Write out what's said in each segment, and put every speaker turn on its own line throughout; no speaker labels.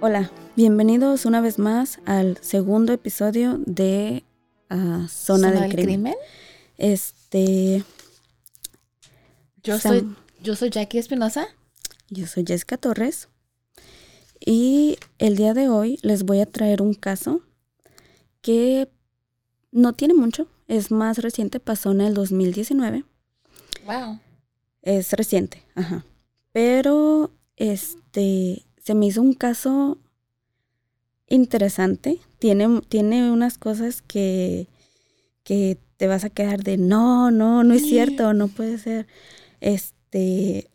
Hola, bienvenidos una vez más al segundo episodio de ah, Zona, del, crimen. Este,
Yo
Sam-
soy, yo soy Jackie Espinosa.
yo soy Jessica Torres y el día de hoy les voy a traer un caso que no tiene mucho, es más reciente, pasó en el 2019.
Wow.
Es reciente, ajá. Pero este se me hizo un caso interesante. Tiene, tiene unas cosas que, que te vas a quedar de no, no, no es cierto, no puede ser. Este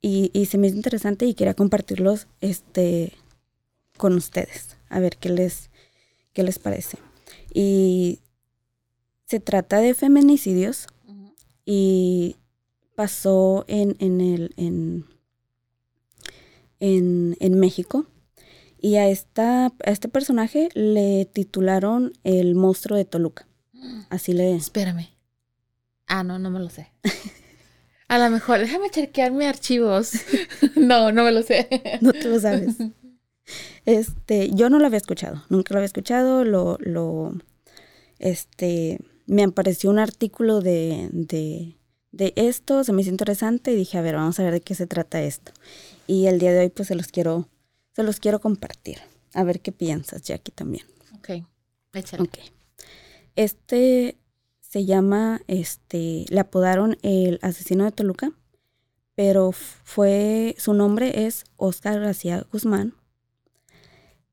y, y se me hizo interesante y quería compartirlos este con ustedes. A ver qué les, qué les parece. Y se trata de feminicidios y pasó en, en, el, en, en, en México. Y a, esta, a este personaje le titularon el monstruo de Toluca. Así le...
Espérame. Ah, no, no me lo sé. A lo mejor, déjame chequear mis archivos. no, no me lo sé.
No te lo sabes. Este, yo no lo había escuchado, nunca lo había escuchado, lo, lo, este, me apareció un artículo de, de, de esto, se me hizo interesante y dije, a ver, vamos a ver de qué se trata esto. Y el día de hoy, pues, se los quiero, se los quiero compartir. A ver qué piensas, Jackie, también.
Ok, échale.
Ok. Este se llama, este, le apodaron el asesino de Toluca, pero fue, su nombre es Oscar García Guzmán.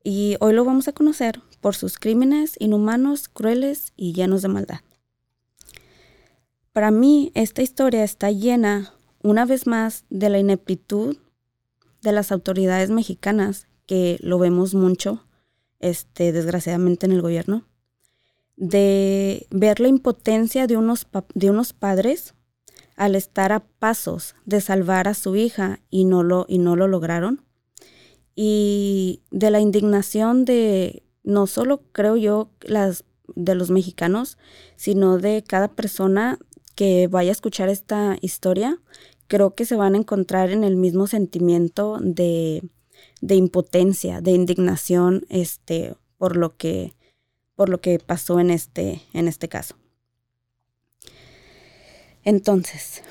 Y hoy lo vamos a conocer por sus crímenes inhumanos, crueles y llenos de maldad. Para mí, esta historia está llena, una vez más, de la ineptitud de las autoridades mexicanas, que lo vemos mucho, este, desgraciadamente, en el gobierno de ver la impotencia de unos, de unos padres al estar a pasos de salvar a su hija y no lo, y no lo lograron. Y de la indignación de no solo creo yo las de los mexicanos, sino de cada persona que vaya a escuchar esta historia, creo que se van a encontrar en el mismo sentimiento de, de impotencia, de indignación, este, por lo que, por lo que pasó en este, en este caso. Entonces,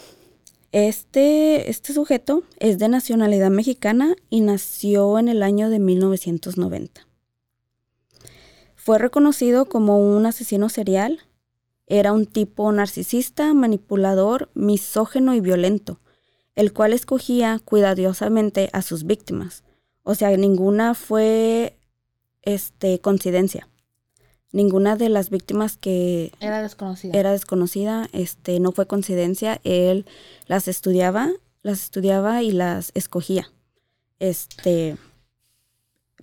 este, este sujeto es de nacionalidad mexicana y nació en el año de 1990. Fue reconocido como un asesino serial. Era un tipo narcisista, manipulador, misógeno y violento, el cual escogía cuidadosamente a sus víctimas. O sea, ninguna fue este, coincidencia. Ninguna de las víctimas que
Era desconocida.
era desconocida, este, no fue coincidencia, él las estudiaba, las estudiaba y las escogía, este,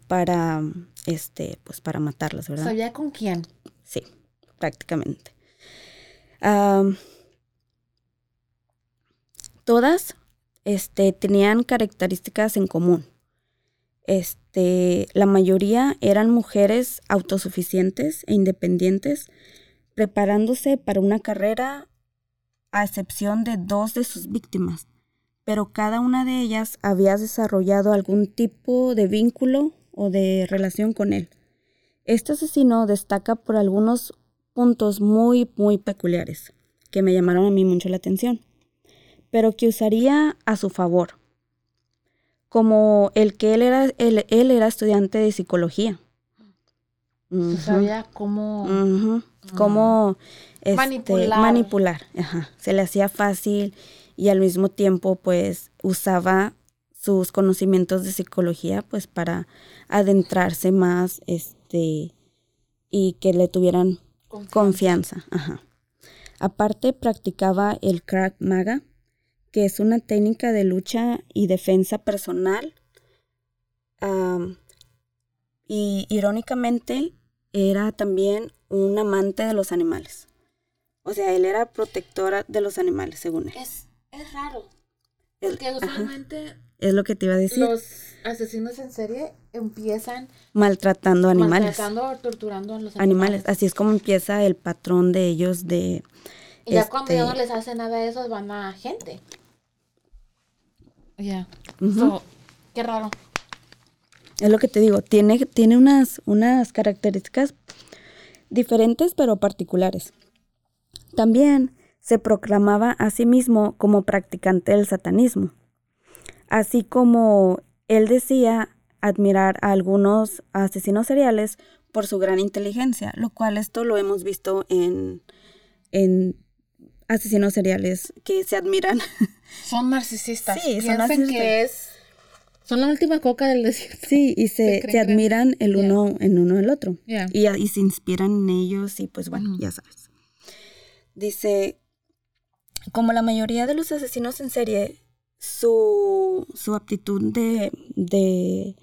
para, este, pues para matarlas, ¿verdad?
¿Sabía con quién?
Sí, prácticamente. Am, todas este, tenían características en común. Este, la mayoría eran mujeres autosuficientes e independientes, preparándose para una carrera a excepción de dos de sus víctimas, pero cada una de ellas había desarrollado algún tipo de vínculo o de relación con él. Este asesino destaca por algunos puntos muy, muy peculiares que me llamaron a mí mucho la atención, pero que usaría a su favor, como el que él era, él, él era estudiante de psicología.
Sabía cómo...
Cómo este,
Manipular.
manipular, ajá. Se le hacía fácil y al mismo tiempo pues usaba sus conocimientos de psicología pues para adentrarse más este y que le tuvieran confianza. Ajá. Aparte practicaba el Krav Maga, que es una técnica de lucha y defensa personal y irónicamente era también un amante de los animales. O sea, él era protectora de los animales, según él.
Es, es raro. Porque usualmente
es lo que te iba a decir.
Los asesinos en serie empiezan
maltratando animales.
Maltratando o torturando a los
animales. Así es como empieza el patrón de ellos de...
Y ya cuando ya no este les hace nada a esos, van a gente. Ya. qué raro.
Es lo que te digo, tiene, tiene unas, unas características diferentes pero particulares. También se proclamaba a sí mismo como practicante del satanismo, así como él decía admirar a algunos asesinos seriales por su gran inteligencia, lo cual esto lo hemos visto en, en asesinos seriales que se admiran.
Son narcisistas. Sí, son narcisistas. que es son la última coca del desierto.
Sí, y se, admiran el uno en uno el otro. Y, y, se inspiran en ellos y pues bueno, ya sabes. Dice, como la mayoría de los asesinos en serie, su, su aptitud de, de,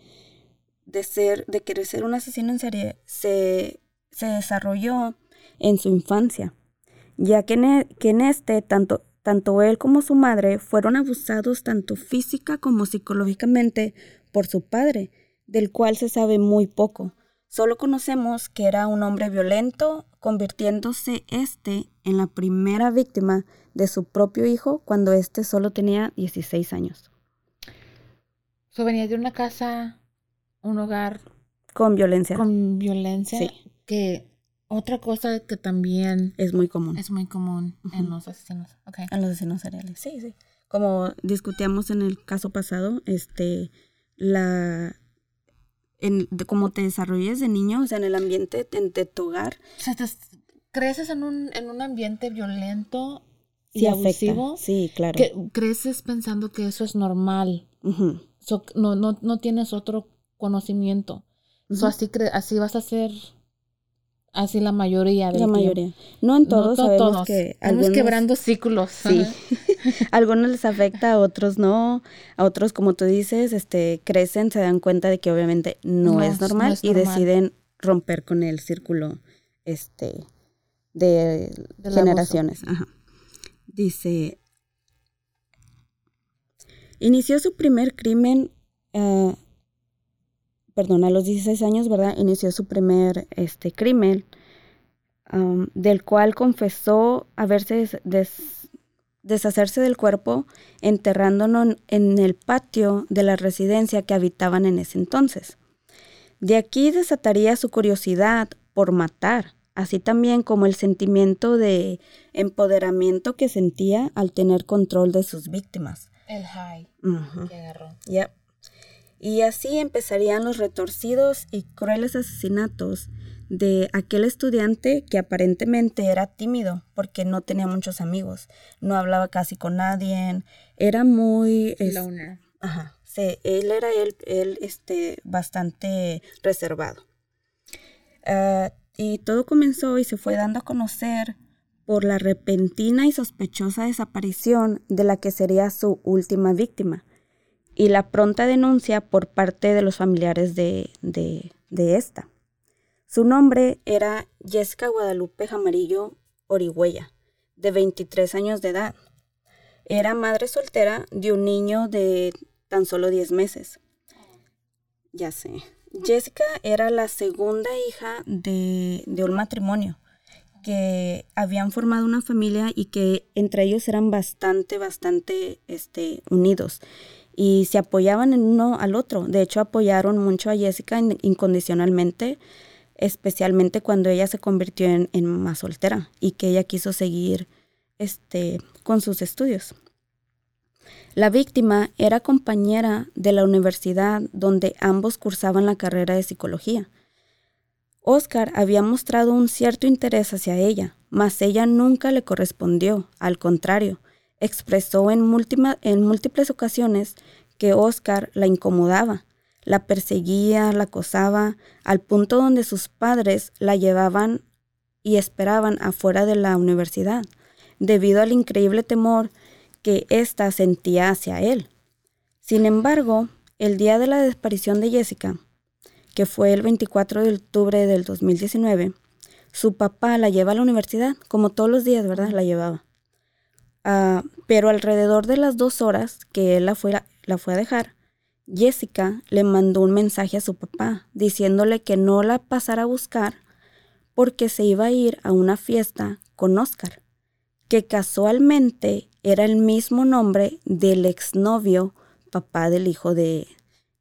de, ser, de querer ser un asesino en serie se, se desarrolló en su infancia, ya que en, e, que en este tanto tanto él como su madre fueron abusados tanto física como psicológicamente por su padre, del cual se sabe muy poco. Solo conocemos que era un hombre violento, convirtiéndose este en la primera víctima de su propio hijo cuando éste solo tenía 16 años.
So, venía de una casa, un hogar
con violencia.
Con violencia. Sí. Que otra cosa que también
es muy común.
Es muy común en los asesinos. Okay.
En los asesinos seriales. Sí, sí. Como discutíamos en el caso pasado, este la en de cómo te desarrolles de niño, o sea, en el ambiente de, tu hogar.
O sea, te, creces en un, en un ambiente violento y abusivo.
Sí, claro.
Que creces pensando que eso es normal. no, no, no tienes otro conocimiento. así, así vas a ser Así la mayoría
de La mayoría. No en todos, sabemos que
algunos... quebrando ciclos.
Sí. algunos les afecta, a otros no. A otros, como tú dices, este, crecen, se dan cuenta de que obviamente no, es, normal y deciden romper con el círculo este, de generaciones. Dice, inició su primer crimen uh, perdón, a los 16 años, ¿verdad? Inició su primer este, crimen, um, del cual confesó haberse deshacerse del cuerpo enterrándonos en el patio de la residencia que habitaban en ese entonces. De aquí desataría su curiosidad por matar, así también como el sentimiento de empoderamiento que sentía al tener control de sus víctimas.
El high que agarró.
Y así empezarían los retorcidos y crueles asesinatos de aquel estudiante que aparentemente era tímido porque no tenía muchos amigos, no hablaba casi con nadie, era muy...
Loner.
Ajá, sí, él era él, él este, bastante reservado. Ah, y todo comenzó y se fue dando a conocer por la repentina y sospechosa desaparición de la que sería su última víctima, y la pronta denuncia por parte de los familiares de, esta. Su nombre era Jessica Guadalupe Jamarillo Orihuella, de 23 años de edad. Era madre soltera de un niño de tan solo 10 meses. Ya sé. Jessica era la segunda hija de, de, un matrimonio que habían formado una familia y que entre ellos eran bastante, bastante este, unidos y se apoyaban en uno al otro. De hecho, apoyaron mucho a Jessica incondicionalmente, especialmente cuando ella se convirtió en, en, más soltera y que ella quiso seguir este, con sus estudios. La víctima era compañera de la universidad donde ambos cursaban la carrera de psicología. Oscar había mostrado un cierto interés hacia ella, mas ella nunca le correspondió, al contrario, expresó en, múltiples ocasiones que Oscar la incomodaba, la perseguía, la acosaba, al punto donde sus padres la llevaban y esperaban afuera de la universidad, debido al increíble temor que ésta sentía hacia él. Sin embargo, el día de la desaparición de Jessica, que fue el 24 de octubre del 2019, su papá la lleva a la universidad, como todos los días, ¿verdad? La llevaba. Ah, pero alrededor de las dos horas que él la fue, la fue a dejar, Jessica le mandó un mensaje a su papá diciéndole que no la pasara a buscar porque se iba a ir a una fiesta con Oscar, que casualmente era el mismo nombre del exnovio papá del hijo de,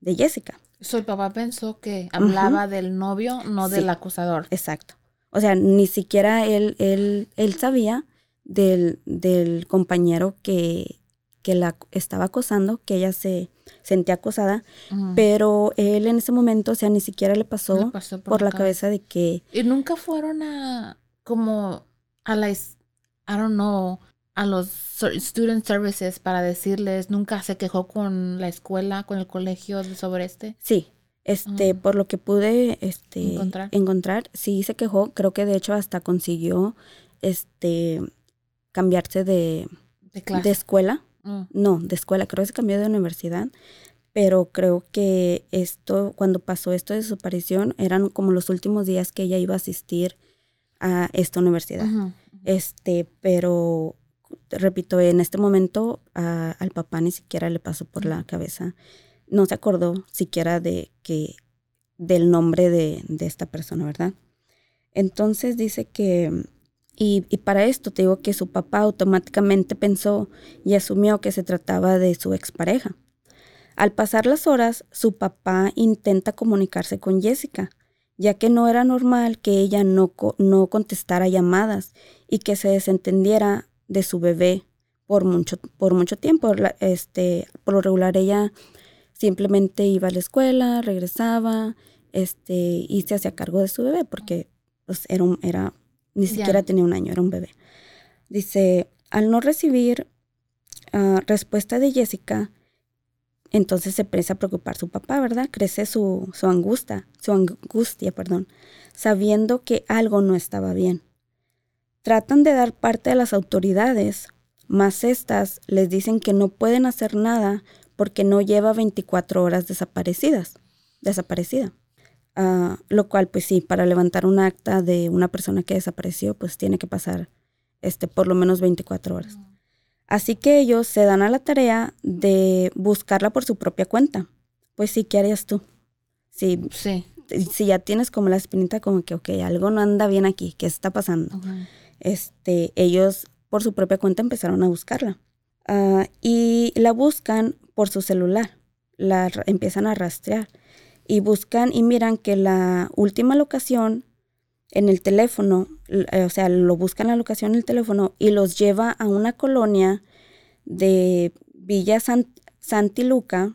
Jessica.
So, el papá pensó que hablaba del novio, no del acusador.
Exacto. O sea, ni siquiera él, él, él sabía del, del compañero que, que la estaba acosando, que ella se sentía acosada, pero él en ese momento, o sea, ni siquiera le pasó, por, la cabeza de que...
Y nunca fueron a, como, a la, I don't know, a los student services para decirles, nunca se quejó con la escuela, con el colegio sobre este.
Sí, este, por lo que pude este, encontrar. encontrar, sí se quejó, creo que de hecho hasta consiguió este, cambiarse de, de, escuela. Mm. No, de escuela, creo que se cambió de universidad, pero creo que esto, cuando pasó esto de su aparición, eran como los últimos días que ella iba a asistir a esta universidad. Este, pero repito, en este momento al papá ni siquiera le pasó por la cabeza, no se acordó siquiera de que del nombre de, de esta persona, ¿verdad? Entonces dice que y, para esto te digo que su papá automáticamente pensó y asumió que se trataba de su expareja. Al pasar las horas, su papá intenta comunicarse con Jessica, ya que no era normal que ella no, no contestara llamadas y que se desentendiera de su bebé por mucho, por mucho tiempo. Este, por lo regular ella simplemente iba a la escuela, regresaba este, y se hacía cargo de su bebé porque pues, era, era ni siquiera tenía un año, era un bebé. Dice, al no recibir ah, respuesta de Jessica, entonces se empieza a preocupar su papá, ¿verdad? Crece su, su angustia, su angustia, perdón, sabiendo que algo no estaba bien. Tratan de dar parte a las autoridades, mas estas les dicen que no pueden hacer nada porque no lleva 24 horas desaparecidas, desaparecida. Ah, lo cual, pues sí, para levantar un acta de una persona que desapareció, pues tiene que pasar este, por lo menos 24 horas. Así que ellos se dan a la tarea de buscarla por su propia cuenta. Pues sí, ¿qué harías tú? Si, sí. si ya tienes como la espinita como que, ok, algo no anda bien aquí, ¿qué está pasando? este, ellos por su propia cuenta empezaron a buscarla. Ah, y la buscan por su celular, la empiezan a rastrear y buscan y miran que la última locación en el teléfono, eh, o sea, lo buscan la locación en el teléfono y los lleva a una colonia de Villa Santiluca,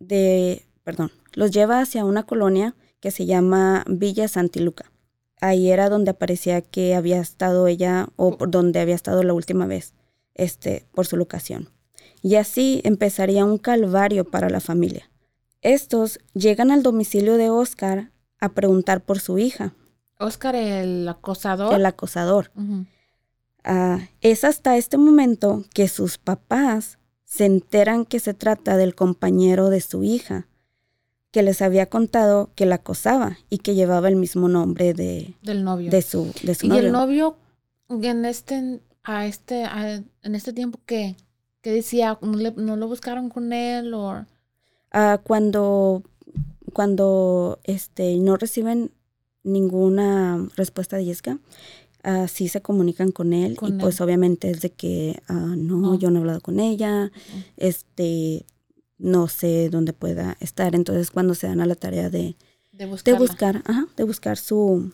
de, perdón, los lleva hacia una colonia que se llama Villa Santiluca. Ahí era donde aparecía que había estado ella o por donde había estado la última vez, este, por su locación. Y así empezaría un calvario para la familia. Estos llegan al domicilio de Oscar a preguntar por su hija.
Oscar, el acosador.
El acosador. Ah, es hasta este momento que sus papás se enteran que se trata del compañero de su hija, que les había contado que la acosaba y que llevaba el mismo nombre de,
del novio.
De su, de su
¿Y el novio en este, a este, en este tiempo que, que decía, no, no, lo buscaron con él o
Ah, cuando cuando este, no reciben ninguna respuesta de Jessica, uh, sí se comunican con él y pues obviamente es de que ah, no, oh. yo no he hablado con ella, este, no sé dónde pueda estar. Entonces cuando se dan a la tarea de, de, buscar, de buscar su,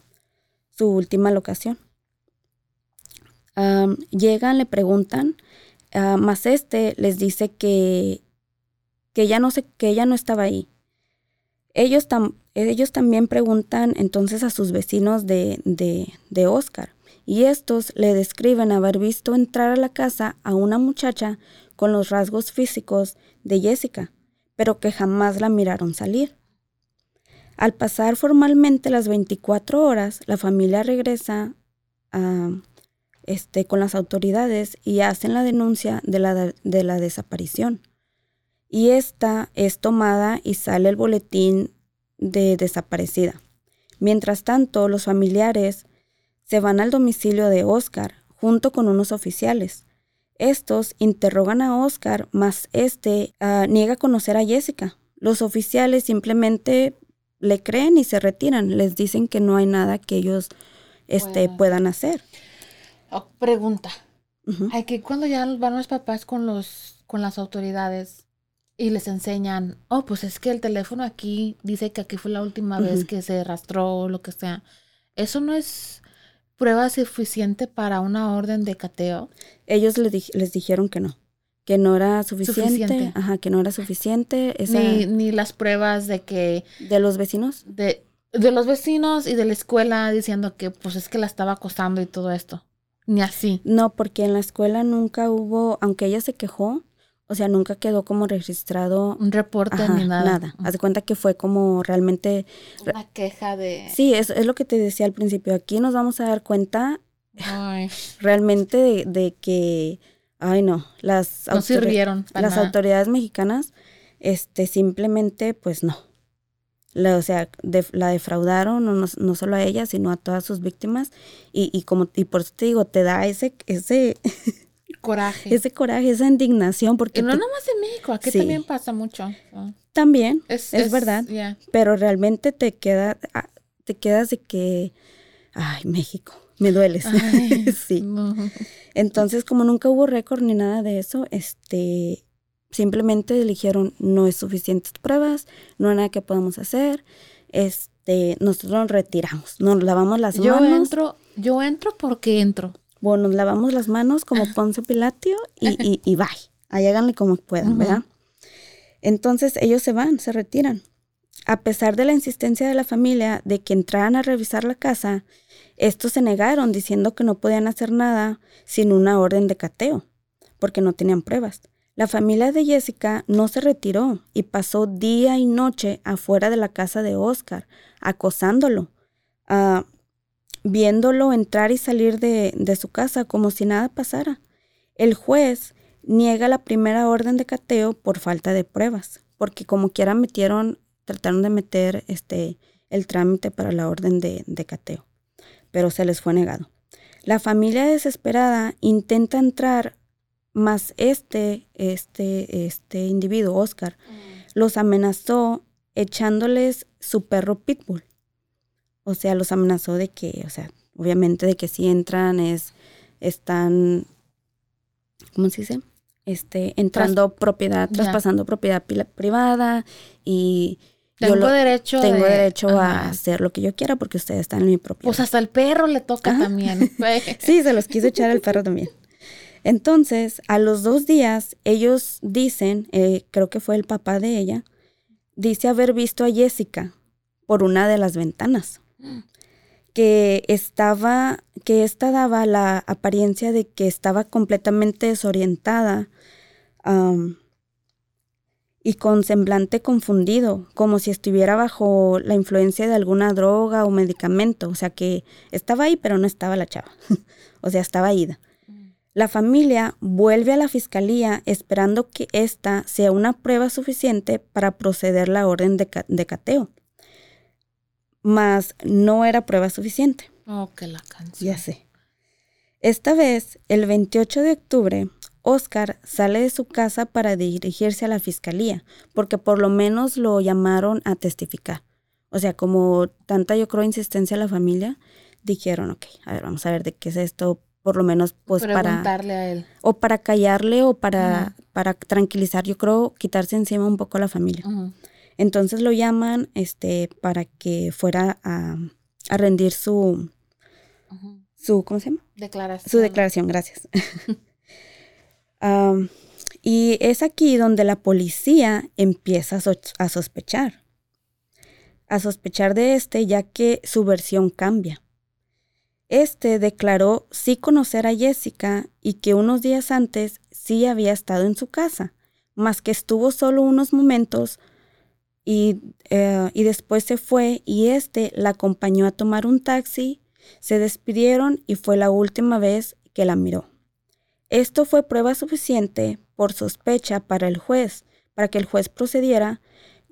su última locación. llegan, le preguntan, más este les dice que que ella no, se, que ella no estaba ahí. Ellos, ellos también preguntan entonces a sus vecinos de, de, de Oscar y estos le describen haber visto entrar a la casa a una muchacha con los rasgos físicos de Jessica, pero que jamás la miraron salir. Al pasar formalmente las 24 horas, la familia regresa a, este, con las autoridades y hacen la denuncia de la, de la desaparición y esta es tomada y sale el boletín de desaparecida. Mientras tanto, los familiares se van al domicilio de Oscar junto con unos oficiales. Estos interrogan a Oscar, mas este ah, niega conocer a Jessica. Los oficiales simplemente le creen y se retiran. Les dicen que no hay nada que ellos este, puedan hacer.
Oh, pregunta. Hay que cuando ya van los papás con los con las autoridades y les enseñan, oh, pues es que el teléfono aquí dice que aquí fue la última vez que se arrastró o lo que sea. Eso no es prueba suficiente para una orden de cateo.
Ellos les, les dijeron que no que no era suficiente, ajá, que no era suficiente.
ni, ni las pruebas de que...
¿De los vecinos?
De, de los vecinos y de la escuela diciendo que pues es que la estaba acosando y todo esto. Ni así.
No, porque en la escuela nunca hubo, aunque ella se quejó, o sea, nunca quedó como registrado.
Un reporte ni nada.
Nada. Haz de cuenta que fue como realmente.
Una queja de.
Sí, es, es lo que te decía al principio. Aquí nos vamos a dar cuenta realmente de, de que Ay, no. Las,
no sirvieron
las autoridades mexicanas, este, simplemente, pues no. La, o sea, la defraudaron, no, no, solo a ella, sino a todas sus víctimas. Y, y como, y por eso te digo, te da ese, ese
coraje.
Ese coraje, esa indignación. Porque
no nomás en México, aquí también pasa mucho.
También, es, verdad. Pero realmente te queda, ah, te quedas de que, ay, México me dueles. sí. Entonces, como nunca hubo récord ni nada de eso, este, simplemente eligieron no es suficientes pruebas, no hay nada que podamos hacer, este, nosotros nos retiramos, nos lavamos las
yo
manos.
Yo entro, yo entro porque entro.
Bueno, nos lavamos las manos como Ponce Pilatio y, y, y bye. Ahí háganle como puedan, ¿verdad? Entonces ellos se van, se retiran. A pesar de la insistencia de la familia de que entraran a revisar la casa, estos se negaron diciendo que no podían hacer nada sin una orden de cateo, porque no tenían pruebas. La familia de Jessica no se retiró y pasó día y noche afuera de la casa de Oscar, acosándolo, ah, viéndolo entrar y salir de, de su casa como si nada pasara. El juez niega la primera orden de cateo por falta de pruebas, porque como quiera metieron, trataron de meter este el trámite para la orden de, de cateo pero se les fue negado. La familia desesperada intenta entrar, más este, este, este individuo, Oscar, mm. los amenazó echándoles su perro pitbull. O sea, los amenazó de que, o sea, obviamente de que si entran es, están, ¿cómo se dice? Este, entrando propiedad, traspasando propiedad privada y
tengo derecho
tengo derecho a hacer lo que yo quiera porque ustedes están en mi propiedad.
Pues hasta el perro le toca también.
sí, se los quiso echar al perro también. Entonces, a los dos días, ellos dicen, eh, creo que fue el papá de ella, dice haber visto a Jessica por una de las ventanas, que estaba, que esta daba la apariencia de que estaba completamente desorientada y con semblante confundido, como si estuviera bajo la influencia de alguna droga o medicamento, o sea que estaba ahí pero no estaba la chava, o sea, estaba ida. Mm. La familia vuelve a la fiscalía esperando que esta sea una prueba suficiente para proceder la orden de, de cateo. Mas no era prueba suficiente.
Oh, que la canción.
Ya sé. Esta vez, el 28 de octubre, Oscar sale de su casa para dirigirse a la fiscalía, porque por lo menos lo llamaron a testificar. O sea, como tanta yo creo insistencia a la familia, dijeron, ok, a ver, vamos a ver de qué es esto, por lo menos pues
Preguntarle a él.
O para callarle o para, para tranquilizar, yo creo, quitarse encima un poco a la familia. Entonces lo llaman este, para que fuera a, rendir su, su, ¿cómo se llama?
Declaración.
Su declaración, gracias. y es aquí donde la policía empieza a, sospechar. A sospechar de este ya que su versión cambia. Este declaró sí conocer a Jessica y que unos días antes sí había estado en su casa, mas que estuvo solo unos momentos y, eh, y después se fue y este la acompañó a tomar un taxi, se despidieron y fue la última vez que la miró. Esto fue prueba suficiente por sospecha para el juez para que el juez procediera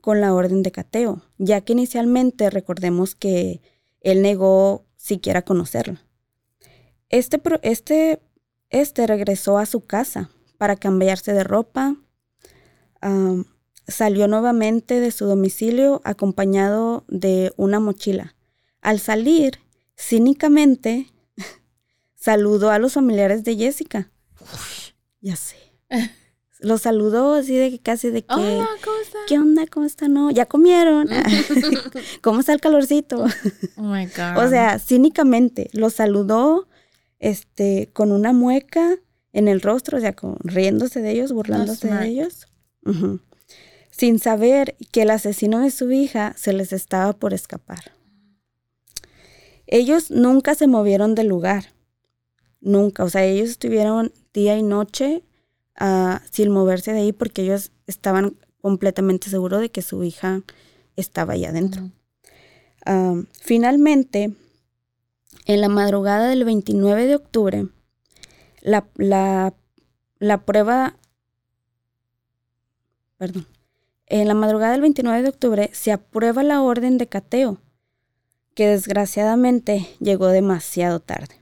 con la orden de cateo, ya que inicialmente recordemos que él negó siquiera conocerla. Este, este, este regresó a su casa para cambiarse de ropa, salió nuevamente de su domicilio acompañado de una mochila. Al salir, cínicamente, saludó a los familiares de Jessica. ya sé. Los saludó así de que casi de que...
Hola, ¿cómo está?
¿Qué onda? ¿Cómo está? No, ya comieron. ¿Cómo está el calorcito?
Oh my God.
o sea, cínicamente los saludó este, con una mueca en el rostro, o sea, con, riéndose de ellos, burlándose de ellos. Ujú. Sin saber que el asesino de su hija se les estaba por escapar. Ellos nunca se movieron del lugar. Nunca. O sea, ellos estuvieron día y noche ah, sin moverse de ahí porque ellos estaban completamente seguros de que su hija estaba ahí adentro. Ah, finalmente, en la madrugada del 29 de octubre, la, la- la prueba, perdón, en la madrugada del 29 de octubre se aprueba la orden de cateo, que desgraciadamente llegó demasiado tarde.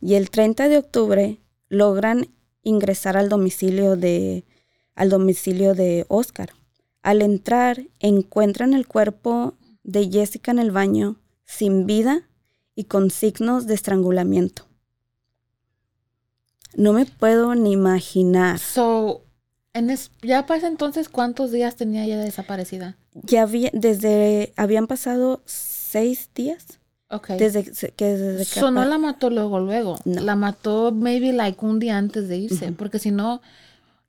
Y el 30 de octubre logran ingresar al domicilio de, al domicilio de Oscar. Al entrar, encuentran el cuerpo de Jessica en el baño, sin vida y con signos de estrangulamiento. No me puedo ni imaginar.
So, en es- ya para ese entonces, ¿cuántos días tenía ella desaparecida?
Ya había, desde, habían pasado seis días
Ok.
desde que desde que
So, no la mató luego, luego.
No.
La mató maybe like un día antes de irse. Porque si no,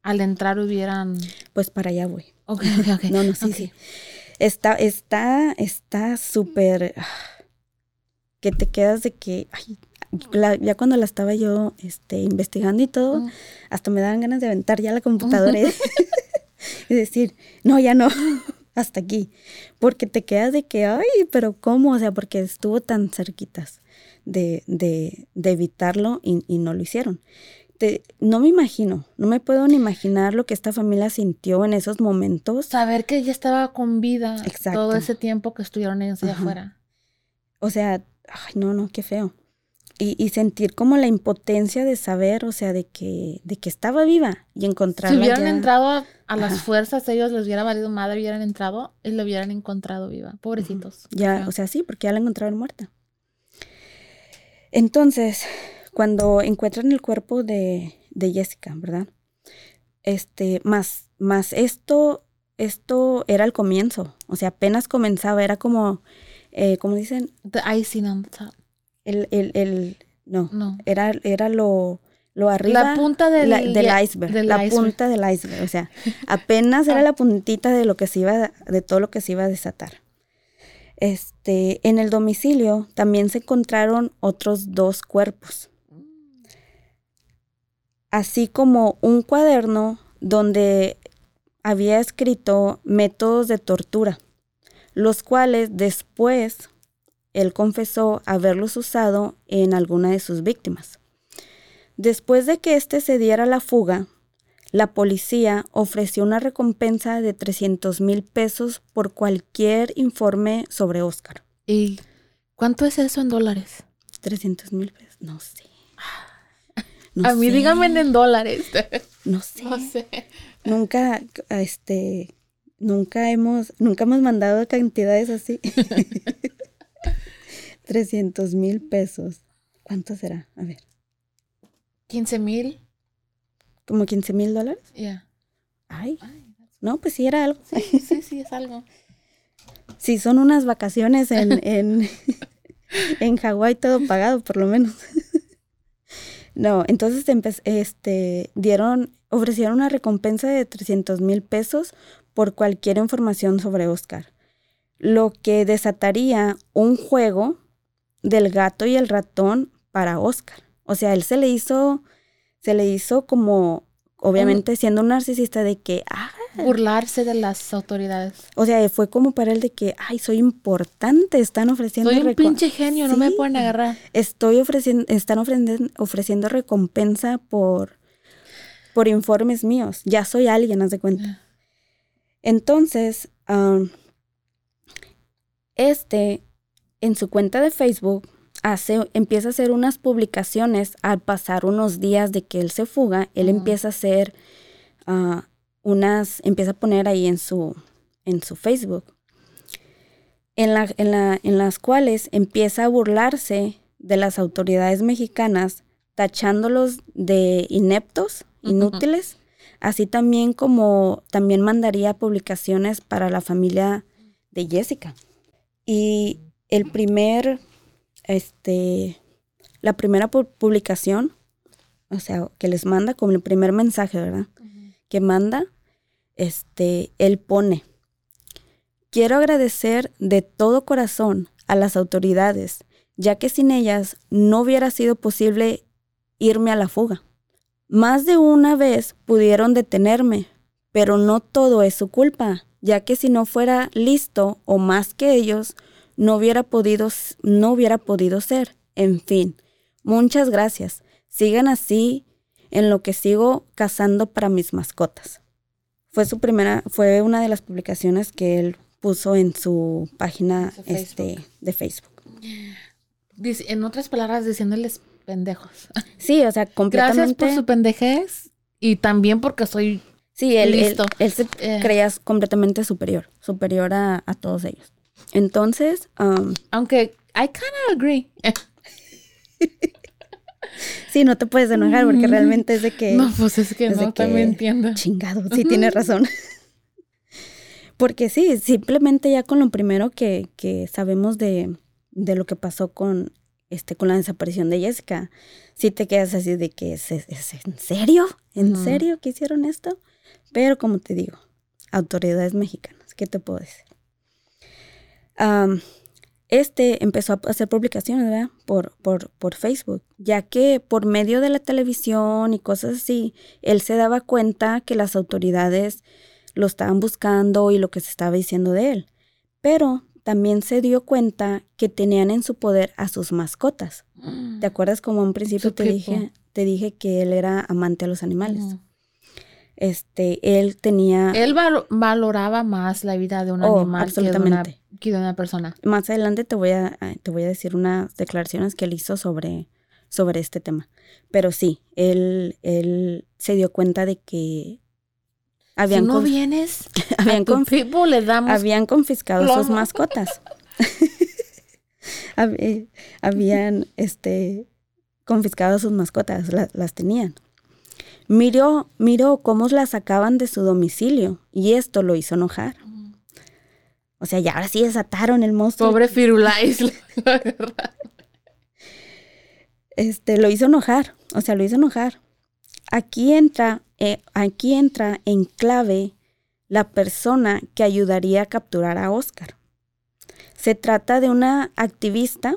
al entrar hubieran...
pues para allá voy.
Ok, ok, ok.
No, no, sí,
Ok.
sí. Está, está, está súper ah, que te quedas de que, ay, la- ya cuando la estaba yo este, investigando y todo, hasta me daban ganas de aventar ya la computadora y, y decir, no, ya no, hasta aquí. Porque te quedas de que, ay, pero ¿cómo? O sea, porque estuvo tan cerquitas de, de, de evitarlo y, y no lo hicieron. Te- no me imagino, no me puedo ni imaginar lo que esta familia sintió en esos momentos.
Saber que ella estaba con vida
Exacto.
todo ese tiempo que estuvieron ellos allá afuera.
O sea, ay, no, no, qué feo. Y, y sentir como la impotencia de saber, o sea, de que, de que estaba viva y
Si
encontrarla
hubieran
ya-
entrado a, a las fuerzas, ellos les hubiera valido madre, hubieran entrado y lo hubieran encontrado viva. Pobrecitos.
Ya, o sea, sí, porque ya la encontraron muerta. Entonces, cuando encuentran el cuerpo de, de Jessica, ¿verdad? Este, más, más esto, esto era el comienzo. O sea, apenas comenzaba, era como, eh, como dicen,
The icing on the top.
El, el, el, no,
No.
era, era lo, lo arriba.
La punta del,
la- del iceberg,
del
la
iceberg.
punta del iceberg, o sea, apenas era la puntita de lo que se iba, de todo lo que se iba a desatar. Este, en el domicilio también se encontraron otros dos cuerpos, así como un cuaderno donde había escrito métodos de tortura, los cuales después él confesó haberlos usado en alguna de sus víctimas. Después de que éste se diera la fuga, la policía ofreció una recompensa de 300 mil pesos por cualquier informe sobre Oscar.
¿Y cuánto es eso en dólares?
300 mil pesos, no sé. No
a mí
sé,
díganme en dólares.
No sé.
no sé.
Nunca, este, nunca hemos, nunca hemos mandado cantidades así. 300 mil pesos. ¿Cuánto será? A ver,
15 mil.
¿como 15 mil dólares?
Ya.
Ay, no, pues sí era algo.
Sí, sí, sí, es algo.
Sí, son unas vacaciones en, en, en Hawái, todo pagado, por lo menos. No, entonces este, dieron, ofrecieron una recompensa de 300 mil pesos por cualquier información sobre Oscar, lo que desataría un juego del gato y el ratón para Oscar. O sea, él se le hizo, se le hizo como, obviamente siendo un narcisista de que, ah,
Burlarse de las autoridades.
o sea, fue como para él de que, ay, soy importante, están ofreciendo
Soy un pinche genio, no me pueden agarrar.
Estoy ofreciendo, están ofreciendo, ofreciendo recompensa por, por informes míos. Ya soy alguien, haz de cuenta. Entonces, este en su cuenta de Facebook hace, empieza a hacer unas publicaciones al pasar unos días de que él se fuga, él empieza a hacer ah, unas, empieza a poner ahí en su, en su Facebook, en, la, en, la, en las cuales empieza a burlarse de las autoridades mexicanas, tachándolos de ineptos, inútiles, así también como también mandaría publicaciones para la familia de Jessica. Y el primer, este, la primera publicación, o sea, que les manda como el primer mensaje, ¿verdad? Que manda, este, él pone, quiero agradecer de todo corazón a las autoridades, ya que sin ellas no hubiera sido posible irme a la fuga. Más de una vez pudieron detenerme, pero no todo es su culpa, ya que si no fuera listo o más que ellos, no hubiera podido, no hubiera podido ser. En fin, muchas gracias. Sigan así en lo que sigo cazando para mis mascotas. Fue su primera, fue una de las publicaciones que él puso en su página este, de Facebook.
en otras palabras, diciéndoles pendejos.
Sí, o sea, completamente.
Gracias por su pendejez y también porque soy
Sí, él, listo. él, se eh. creía completamente superior, superior a, a todos ellos. Entonces, um,
aunque I kind of agree.
sí, no te puedes enojar porque realmente es de que.
No, pues es que no, también entiendo.
Chingado, sí tienes razón. porque sí, simplemente ya con lo primero que, que sabemos de, de, lo que pasó con, este, con la desaparición de Jessica, sí te quedas así de que es, en serio, en serio que hicieron esto. Pero como te digo, autoridades mexicanas, ¿qué te puedo decir? este empezó a hacer publicaciones, ¿verdad? Por, por, por Facebook, ya que por medio de la televisión y cosas así, él se daba cuenta que las autoridades lo estaban buscando y lo que se estaba diciendo de él. Pero también se dio cuenta que tenían en su poder a sus mascotas. ¿Te acuerdas como en principio te dije, te dije que él era amante a los animales? Este, él tenía...
Él valoraba más la vida de un oh, animal absolutamente que de una persona.
Más adelante te voy a, te voy a decir unas declaraciones que él hizo sobre, sobre este tema. Pero sí, él, él se dio cuenta de que
habían si no vienes, habían, le damos
habían confiscado sus mascotas. habían este, confiscado sus mascotas, las tenían. Miró, miró cómo las sacaban de su domicilio y esto lo hizo enojar. O sea, ya ahora sí desataron el monstruo.
Pobre Firulais.
este, lo hizo enojar. O sea, lo hizo enojar. Aquí entra, eh, aquí entra en clave la persona que ayudaría a capturar a Oscar. Se trata de una activista,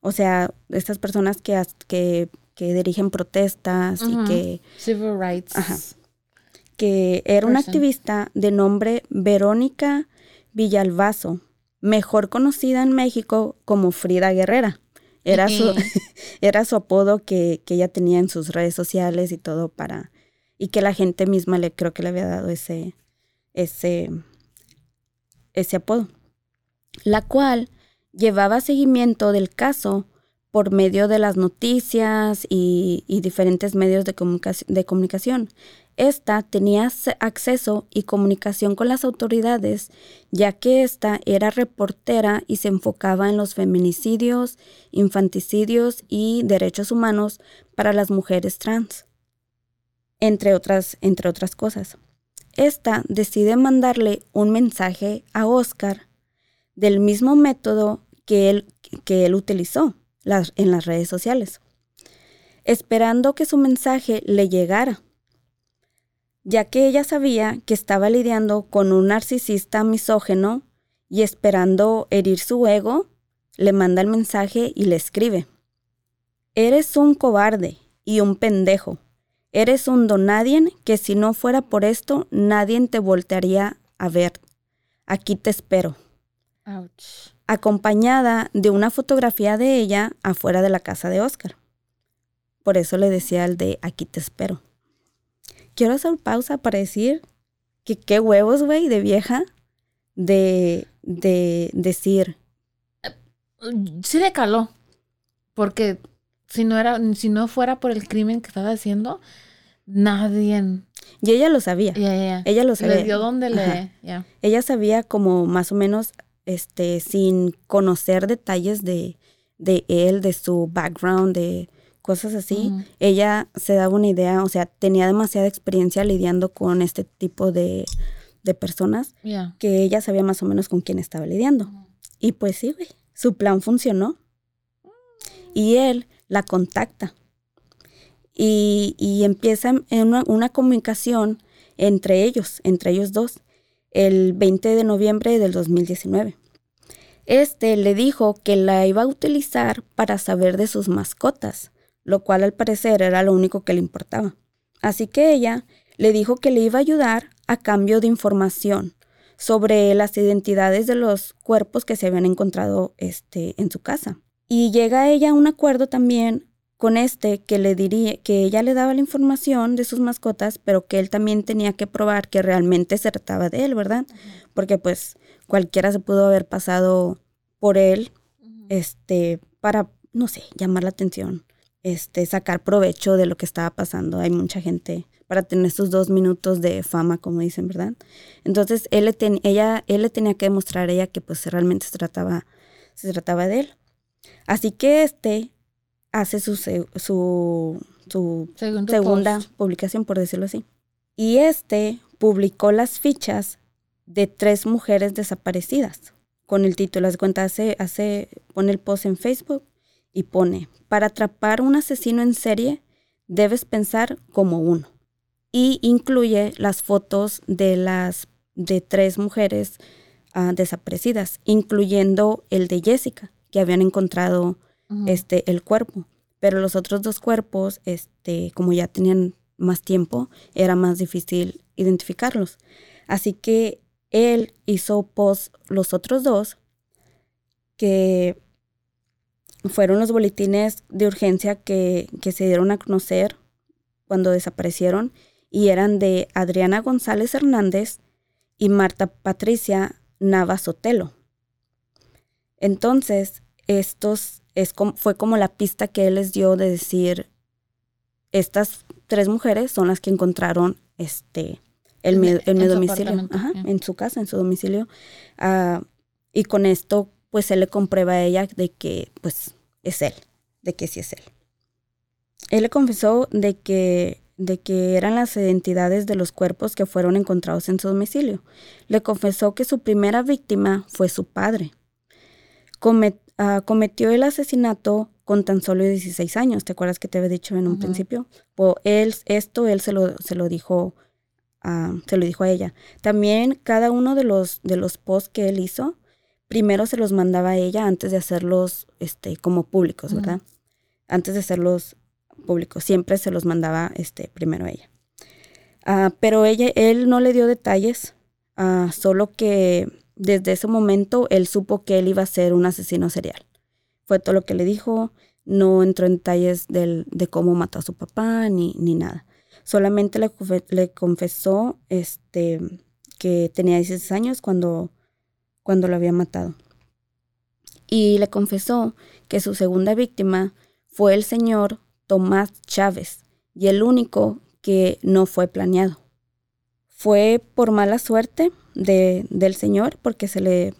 o sea, de estas personas que, que, que dirigen protestas y que...
Civil rights.
que era una activista de nombre Verónica Villalbazo, mejor conocida en México como Frida Guerrera. Era su, era su apodo que, ella tenía en sus redes sociales y todo para... Y que la gente misma le creo que le había dado ese, ese, ese apodo. La cual llevaba seguimiento del caso por medio de las noticias y, diferentes medios de, de comunicación. Esta tenía acceso y comunicación con las autoridades, ya que esta era reportera y se enfocaba en los feminicidios, infanticidios y derechos humanos para las mujeres trans, entre otras, entre otras cosas. Esta decide mandarle un mensaje a Oscar del mismo método que él, que él utilizó en las redes sociales, esperando que su mensaje le llegara ya que ella sabía que estaba lidiando con un narcisista misógeno y esperando herir su ego, le manda el mensaje y le escribe. Eres un cobarde y un pendejo. Eres un donadien que si no fuera por esto nadie te voltearía a ver. Aquí te espero. Acompañada de una fotografía de ella afuera de la casa de Oscar. Por eso le decía al de aquí te espero quiero hacer pausa para decir que qué huevos, güey, de vieja, de, de decir.
Sí le caló, porque si no era, si no fuera por el crimen que estaba haciendo, nadie.
Y ella lo sabía. Ella lo sabía.
Le dio donde le.
Ella sabía como más o menos, este, sin conocer detalles de, de él, de su background, de cosas así. Ella se daba una idea, o sea, tenía demasiada experiencia lidiando con este tipo de, de personas que ella sabía más o menos con quién estaba lidiando. Y pues sí, güey, su plan funcionó. Y él la contacta. Y, y empieza en una, comunicación entre ellos, entre ellos dos, el 20 de noviembre del 2019. Este le dijo que la iba a utilizar para saber de sus mascotas, lo cual al parecer era lo único que le importaba. Así que ella le dijo que le iba a ayudar a cambio de información sobre las identidades de los cuerpos que se habían encontrado este, en su casa. Y llega ella a un acuerdo también con este que le diría que ella le daba la información de sus mascotas, pero que él también tenía que probar que realmente se trataba de él, ¿verdad? Porque pues cualquiera se pudo haber pasado por él, este, para, no sé, llamar la atención, este, sacar provecho de lo que estaba pasando. Hay mucha gente para tener sus dos minutos de fama, como dicen, ¿verdad? Entonces él le, ella, él le tenía que demostrar a ella que pues realmente se trataba, se trataba de él. Así que este hace su, su, segunda publicación, por decirlo así. Y este publicó las fichas de tres mujeres desaparecidas con el título, las cuenta, hace, hace, pone el post en Facebook y pone, para atrapar un asesino en serie, debes pensar como uno. Y incluye las fotos de las de tres mujeres ah, desaparecidas, incluyendo el de Jessica, que habían encontrado este, el cuerpo. Pero los otros dos cuerpos, este, como ya tenían más tiempo, era más difícil identificarlos. Así que él hizo post los otros dos, que fueron los boletines de urgencia que, que se dieron a conocer cuando desaparecieron y eran de Adriana González Hernández y Marta Patricia Nava Sotelo. Entonces, estos es como, fue como la pista que él les dio de decir, estas tres mujeres son las que encontraron este el, en, mi domicilio, en su casa, en su domicilio. Ah, y con esto, pues él le comprueba a ella de que, pues, es él, de que sí es él. Él le confesó de que, de que eran las identidades de los cuerpos que fueron encontrados en su domicilio. Le confesó que su primera víctima fue su padre. Ah, cometió el asesinato con tan solo 16 años. ¿Te acuerdas que te había dicho en un principio? Él, esto él se lo, se lo dijo se lo dijo a ella. También cada uno de los, de los posts que él hizo, primero se los mandaba a ella antes de hacerlos este, como públicos, ¿verdad? Antes de hacerlos públicos. Siempre se los mandaba este, primero a ella. Ah, pero ella, él no le dio detalles, solo que desde ese momento él supo que él iba a ser un asesino serial. Fue todo lo que le dijo, no entró en detalles del, de cómo mató a su papá ni, ni nada. Solamente le, le confesó este, que tenía 16 años cuando, cuando lo había matado. Y le confesó que su segunda víctima fue el señor Tomás Chávez y el único que no fue planeado. Fue por mala suerte de, del señor porque se le,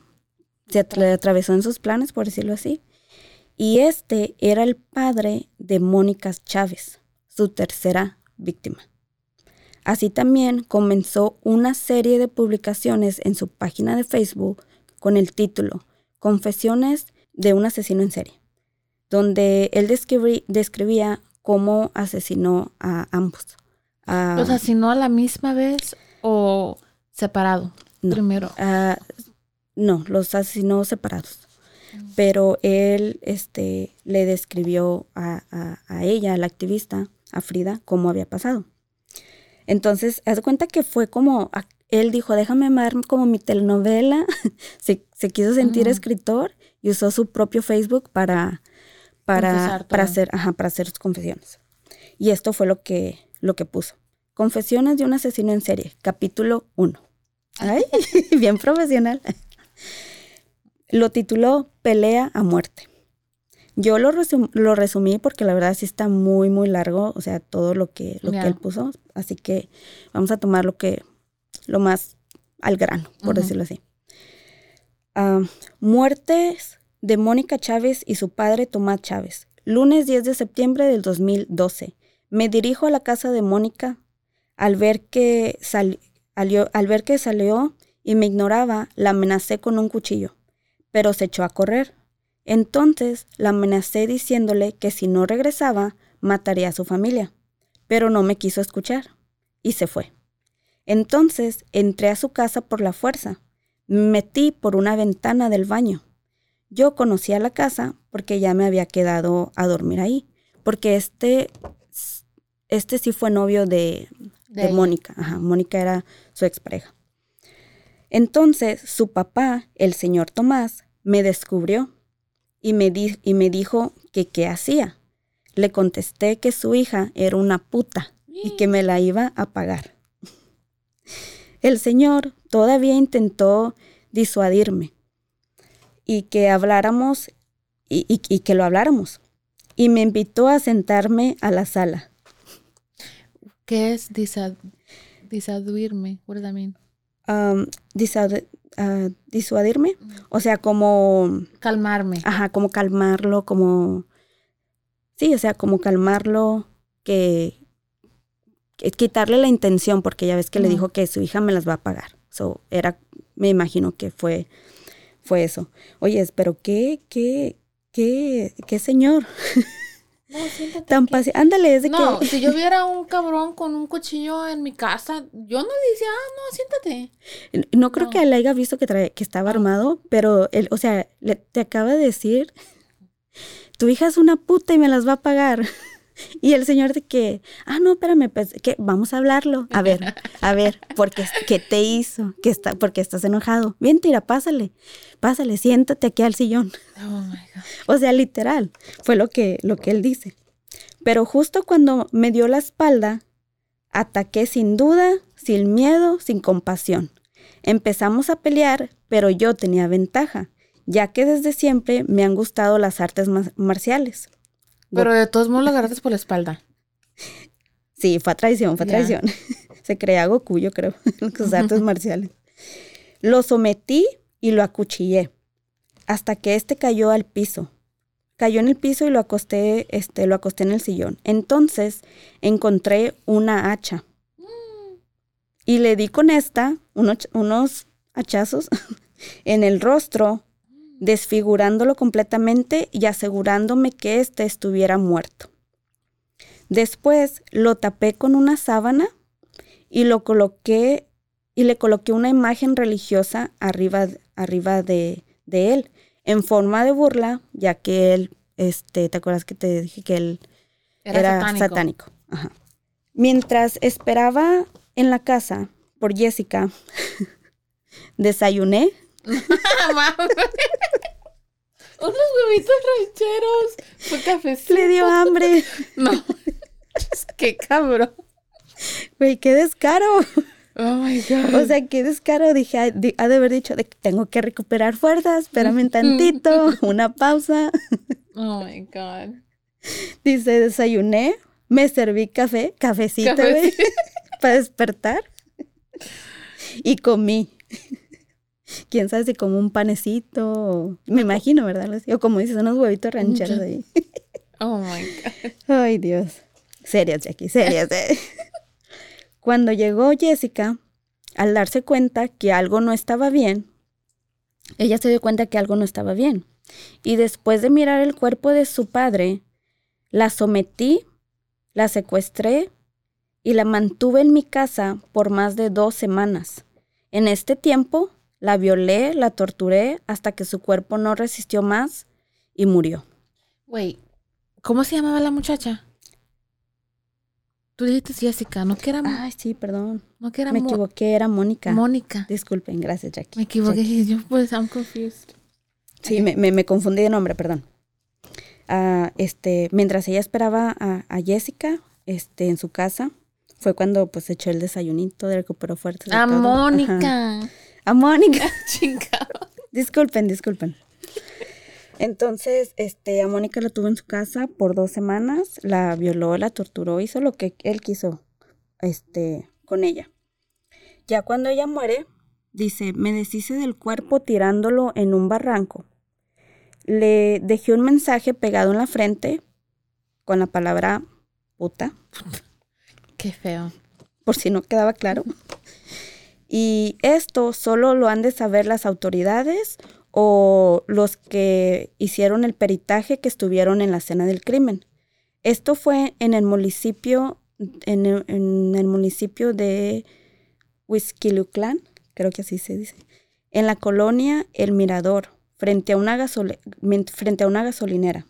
se le atravesó en sus planes, por decirlo así. Y este era el padre de Mónica Chávez, su tercera víctima. Así también comenzó una serie de publicaciones en su página de Facebook con el título Confesiones de un asesino en serie, donde él describía cómo asesinó a ambos.
¿Los asesinó a la misma vez o separado primero?
Ah, no, los asesinó separados. Pero él este, le describió a, a ella, a la activista, a Frida cómo había pasado. Entonces, haz cuenta que fue como, él dijo, déjame amar como mi telenovela, se, quiso sentir escritor y usó su propio Facebook para, para, para, hacer, ajá, para hacer sus confesiones. Y esto fue lo que, lo que puso. Confesiones de un asesino en serie, capítulo 1. Ay, bien profesional. Lo tituló Pelea a muerte. Yo lo, lo resumí porque la verdad sí está muy, muy largo, o sea, todo lo que, lo que él puso. Así que vamos a tomar lo que, lo más al grano, por decirlo así. Ah, muertes de Mónica Chávez y su padre Tomás Chávez. Lunes 10 de septiembre del 2012. Me dirijo a la casa de Mónica. Al ver que, al ver que salió y me ignoraba, la amenacé con un cuchillo, pero se echó a correr. Entonces la amenacé diciéndole que si no regresaba, mataría a su familia, pero no me quiso escuchar y se fue. Entonces entré a su casa por la fuerza, me metí por una ventana del baño. Yo conocía la casa porque ya me había quedado a dormir ahí, porque este, este sí fue novio de, de, Mónica. Ajá, Mónica era su expareja. Entonces su papá, el señor Tomás, me descubrió y me, y me dijo que qué hacía. Le contesté que su hija era una puta y que me la iba a pagar. El señor todavía intentó disuadirme y que habláramos y, que lo habláramos. Y me invitó a sentarme a la sala.
¿Qué es disuadirme? What does that mean?
Um, disuadirme. O sea, como...
Calmarme.
Ajá, como calmarlo, como... Sí, o sea, como calmarlo, que... quitarle la intención, porque ya ves que le dijo que su hija me las va a pagar. So, era, me imagino que fue, fue eso. Oye, pero qué, qué, qué, qué señor.
No, siéntate.
Tan Ándale, es de
no,
que.
si yo viera un cabrón con un cuchillo en mi casa, yo no le decía, ah, no, siéntate.
No creo que él haya visto que, que estaba armado, pero él, o sea, le, te acaba de decir, tu hija es una puta y me las va a pagar. Y el señor de que, ah, no, espérame, pues, que vamos a hablarlo. A ver, a ver, porque, ¿qué te hizo? ¿Qué está, porque estás enojado? Bien, tira, pásale, pásale, siéntate aquí al sillón. Oh my God. O sea, literal, fue lo que, lo que él dice. Pero justo cuando me dio la espalda, ataqué sin duda, sin miedo, sin compasión. Empezamos a pelear, pero yo tenía ventaja, ya que desde siempre me han gustado las artes marciales.
Pero de todos modos lo agarraste por la espalda.
Sí, fue traición, fue traición. Se crea Goku, yo creo, los artes marciales. Lo sometí y lo acuchillé hasta que este cayó al piso. Cayó en el piso y lo acosté, este, lo acosté en el sillón. Entonces encontré una hacha. Y le di con esta unos, unos hachazos en el rostro desfigurándolo completamente y asegurándome que éste estuviera muerto. Después lo tapé con una sábana y lo coloqué y le coloqué una imagen religiosa arriba, arriba de, él, en forma de burla, ya que él, este, ¿te acuerdas que te dije que él era, satánico? Mientras esperaba en la casa por Jessica, desayuné
Unos huevitos rancheros. Fue cafecito.
Le dio hambre.
No. qué cabrón.
Güey, qué descaro.
Oh my God.
O sea, qué descaro. Dije, ha de haber dicho, de que tengo que recuperar fuerzas, espérame un tantito, una pausa.
Oh my God.
Dice, desayuné, me serví café, cafecito, güey, para despertar. Y comí quién sabe si como un panecito, me imagino, ¿verdad? O como dices, unos huevitos rancheros ahí.
Oh my God.
Ay, Dios. Serias, Jackie, serias. Eh. Cuando llegó Jessica, al darse cuenta que algo no estaba bien, ella se dio cuenta que algo no estaba bien. Y después de mirar el cuerpo de su padre, la sometí, la secuestré y la mantuve en mi casa por más de dos semanas. En este tiempo la violé, la torturé hasta que su cuerpo no resistió más y murió.
Güey, ¿cómo se llamaba la muchacha? Tú dijiste Jessica, no que era.
Ay, sí, perdón.
No que era.
Me equivoqué, era Mónica.
Mónica.
Disculpen, gracias, Jackie.
Me equivoqué, yo pues, I'm confused.
Sí, me, me, confundí de nombre, perdón. Ah, este, mientras ella esperaba a, a, Jessica, este, en su casa, Fue cuando pues echó el desayunito, de recuperó fuerzas.
A
todo. Ajá. A Mónica.
Chingado.
disculpen, disculpen. Entonces, este, a Mónica la tuvo en su casa por dos semanas, la violó, la torturó, hizo lo que él quiso, este, con ella. Ya cuando ella muere, dice, me deshice del cuerpo tirándolo en un barranco. Le dejé un mensaje pegado en la frente con la palabra puta,
Qué feo.
por si no quedaba claro. Y esto solo lo han de saber las autoridades o los que hicieron el peritaje que estuvieron en la escena del crimen. Esto fue en el municipio, en el, municipio de Huizquiluclán, creo que así se dice, en la colonia El Mirador, frente a una, min- frente a una gasolinera.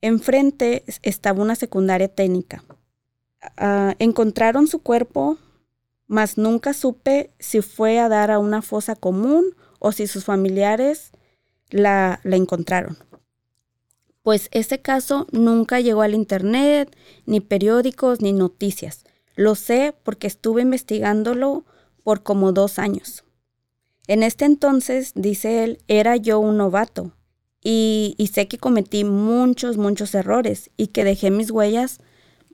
Enfrente estaba una secundaria técnica. Ah, encontraron su cuerpo, mas nunca supe si fue a dar a una fosa común o si sus familiares la, la encontraron. Pues ese caso nunca llegó al internet, ni periódicos, ni noticias. Lo sé porque estuve investigándolo por como dos años. En este entonces, dice él, era yo un novato y, y sé que cometí muchos, muchos errores y que dejé mis huellas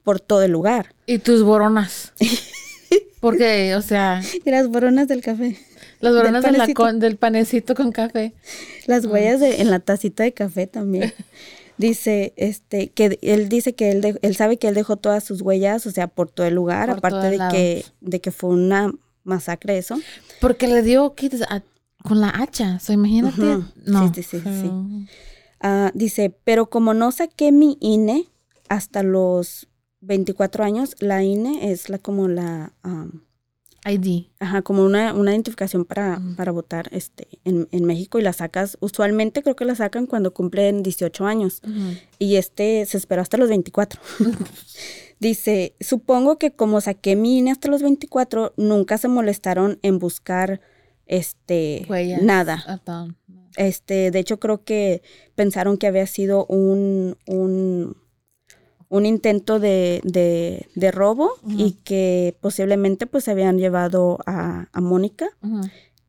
por todo el lugar.
Y tus boronas. Porque, o sea,
Y las boronas del café.
las
Del
boronas de la del panecito con café.
Las huellas de, en la tacita de café también. Dice, este, que él dice que él, de- él sabe que él dejó todas sus huellas, o sea, por todo el lugar,
Por
aparte de
lados.
que, de que fue una masacre eso.
Porque le dio a- con la hacha. O sea, imagínate. No.
Sí, sí, sí, sí. Ah, dice, pero como no saqué mi INE hasta los 24 años, la INE es la como la,
ID.
ajá, como una, una identificación para, para votar este, en, en México y la sacas, usualmente creo que la sacan cuando cumplen 18 años. Y este se esperó hasta los 24. Dice, supongo que como saqué mi INE hasta los 24, nunca se molestaron en buscar este
Huellas.
nada. Este, de hecho creo que pensaron que había sido un, un, un intento de, de, de robo y que posiblemente pues se habían llevado a, a Mónica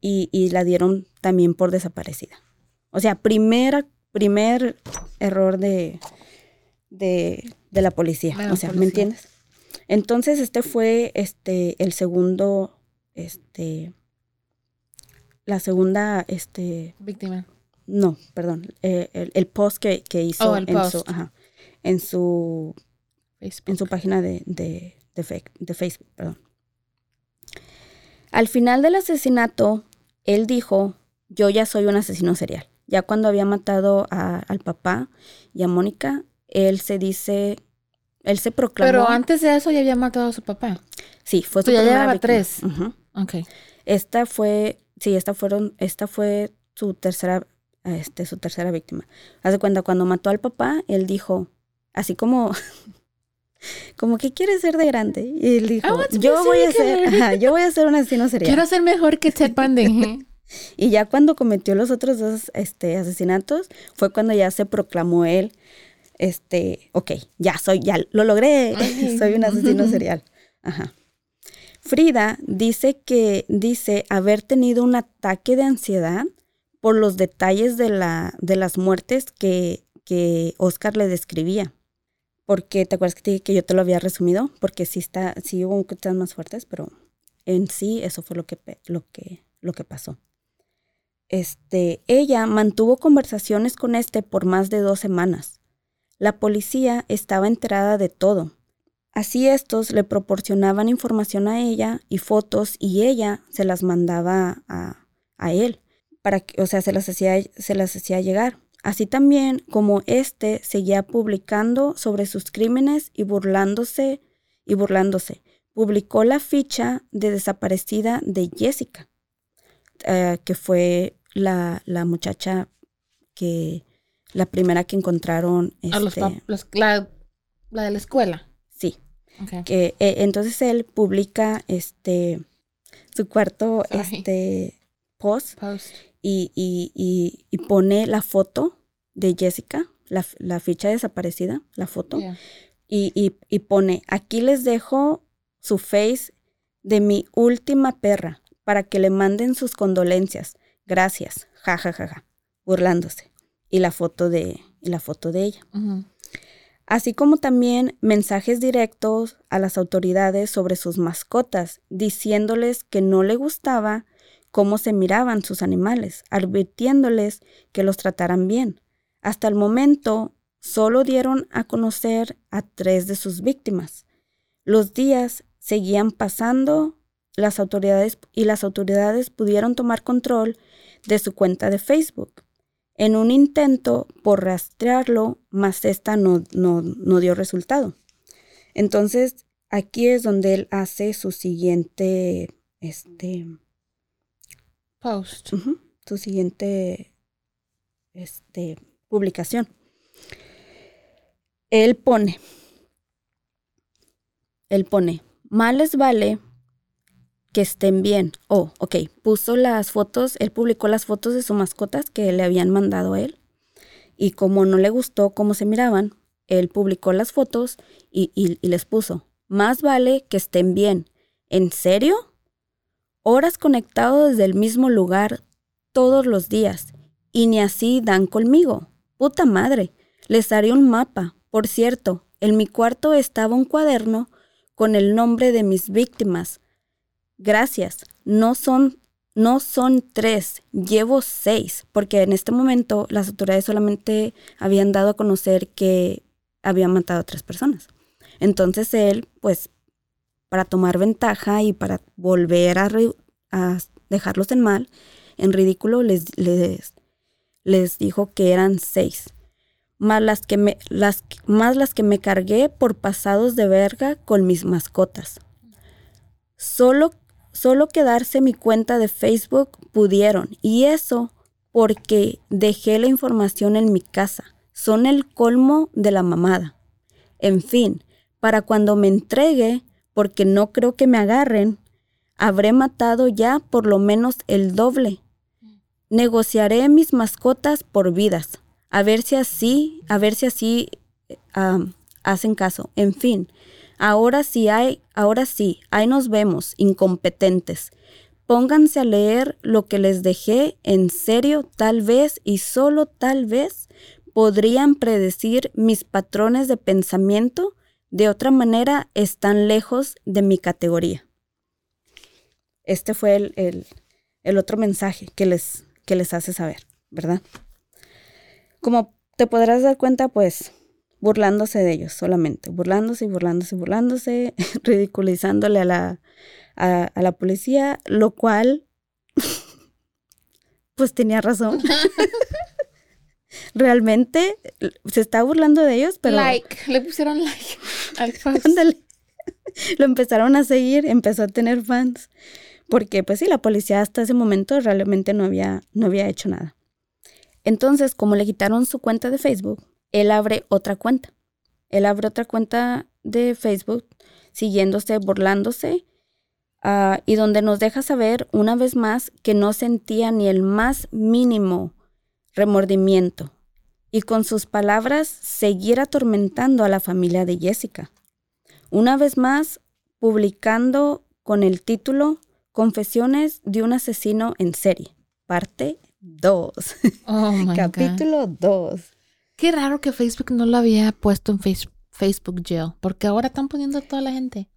y, y la dieron también por desaparecida. O sea, primera, primer error de, de, de la policía. O sea, ¿me entiendes? Entonces, este fue este el segundo, este, la segunda, este,
Víctima.
no, perdón, eh, el, el post que, que hizo
Oh, el
en su,
post.
ajá, en su
Facebook.
en su página de, de, de fe- de Facebook. Perdón. Al final del asesinato, él dijo, yo ya soy un asesino serial. Ya cuando había matado a- al papá y a Mónica, él se dice, él se proclamó.
Pero antes de eso ya había matado a su papá.
sí, fue su
So, ya llevaba
víctima.
tres.
Esta fue, sí, esta fueron, esta fue su tercera, este, su tercera víctima. Haz de cuenta, cuando mató al papá, él dijo, así como, como que quiere ser de grande. Y él dijo, yo voy a ser,
killer."
ajá, yo voy a ser un asesino serial.
Quiero ser mejor que Ted Bundy.
Y ya cuando cometió los otros dos, este, asesinatos, fue cuando ya se proclamó él, este, ok, ya soy, ya lo logré,
Ay.
soy un asesino serial. Ajá. Frida dice que dice haber tenido un ataque de ansiedad por los detalles de, la, de las muertes que, que Oscar le describía. Porque, ¿te acuerdas que, te que yo te lo había resumido? Porque sí, está, sí hubo cosas más fuertes, pero en sí eso fue lo que, lo que, lo que pasó. Este, ella mantuvo conversaciones con este por más de dos semanas. La policía estaba enterada de todo. Así estos le proporcionaban información a ella y fotos y ella se las mandaba a, a él, para que, o sea, se las hacía, se las hacía llegar. Así también como este seguía publicando sobre sus crímenes y burlándose y burlándose. Publicó la ficha de desaparecida de Jessica, eh, que fue la, la muchacha que la primera que encontraron.
Los
este,
los- la, la de la escuela.
sí, que eh, entonces él publica este su cuarto
Sorry.
este post
Post.
Y, y, y, y pone la foto de Jessica, la, la ficha desaparecida, la foto,
Yeah.
y, y, y pone, aquí les dejo su face de mi última perra para que le manden sus condolencias. Gracias. Ja, ja, ja, ja. Burlándose. Y la foto de, y la foto de ella. Así como también mensajes directos a las autoridades sobre sus mascotas, diciéndoles que no le gustaba cómo se miraban sus animales, advirtiéndoles que los trataran bien. Hasta el momento, solo dieron a conocer a tres de sus víctimas. Los días seguían pasando las autoridades y las autoridades pudieron tomar control de su cuenta de Facebook en un intento por rastrearlo, mas esta no, no, no dio resultado. Entonces, aquí es donde él hace su siguiente, este,
Post.
su siguiente, este, publicación. Él pone, él pone, más les vale que estén bien. Oh, ok, puso las fotos, él publicó las fotos de sus mascotas que le habían mandado a él. Y como no le gustó cómo se miraban, él publicó las fotos y, y les puso, más vale que estén bien. ¿En serio? Horas conectado desde el mismo lugar todos los días. Y ni así dan conmigo. Puta madre. Les haré un mapa. Por cierto, en mi cuarto estaba un cuaderno con el nombre de mis víctimas, gracias, no son, no son tres, llevo seis, porque en este momento las autoridades solamente habían dado a conocer que habían matado a tres personas. Entonces él, pues, para tomar ventaja y para volver a, dejarlos en mal, en ridículo, les, dijo que eran seis. Más las, que me, más las que me cargué por pasados de verga con mis mascotas. Solo Solo quedarse mi cuenta de Facebook pudieron. Y eso porque dejé la información en mi casa. Son el colmo de la mamada. En fin, para cuando me entregue, porque no creo que me agarren, habré matado ya por lo menos el doble. Negociaré mis mascotas por vidas. A ver si así, a ver si así hacen caso. En fin, Ahora sí hay, ahora sí, ahí nos vemos, incompetentes. Pónganse a leer lo que les dejé, en serio, tal vez y solo tal vez podrían predecir mis patrones de pensamiento, de otra manera están lejos de mi categoría. Este fue el, el, otro mensaje que les, que les hace saber, ¿verdad? Como te podrás dar cuenta, pues burlándose de ellos solamente, burlándose y burlándose y burlándose, ridiculizándole a la, a, la policía, lo cual, pues tenía razón. Realmente se está burlando de ellos, pero...
Like, le pusieron like al
Lo empezaron a seguir, empezó a tener fans. Porque, pues sí, la policía hasta ese momento realmente no había, no había hecho nada. Entonces, como le quitaron su cuenta de Facebook, él abre otra cuenta. Él abre otra cuenta de Facebook siguiéndose, burlándose, ah, y donde nos deja saber una vez más que no sentía ni el más mínimo remordimiento y con sus palabras seguir atormentando a la familia de Jessica. Una vez más, publicando con el título Confesiones de un asesino en serie, parte 2. Capítulo 2.
Qué raro que Facebook no lo había puesto en Facebook Jail, porque ahora están poniendo a toda la gente.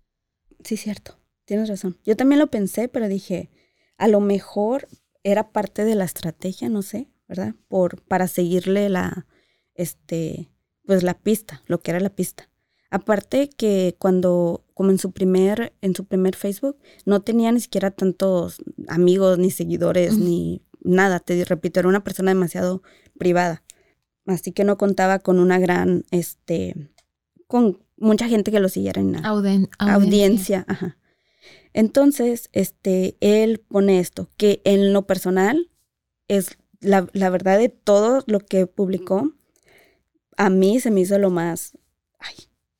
Sí, cierto. Tienes razón. Yo también lo pensé, pero dije, a lo mejor era parte de la estrategia, no sé, ¿verdad? Por para seguirle la este pues la pista, lo que era la pista. Aparte que cuando como en su primer en su primer Facebook no tenía ni siquiera tantos amigos ni seguidores ni nada, te repito, era una persona demasiado privada así que no contaba con una gran, este, con mucha gente que lo siguiera en la audiencia. Ajá. Entonces, este, él pone esto, que en lo personal es la, verdad de todo lo que publicó, a mí se me hizo lo más, ay,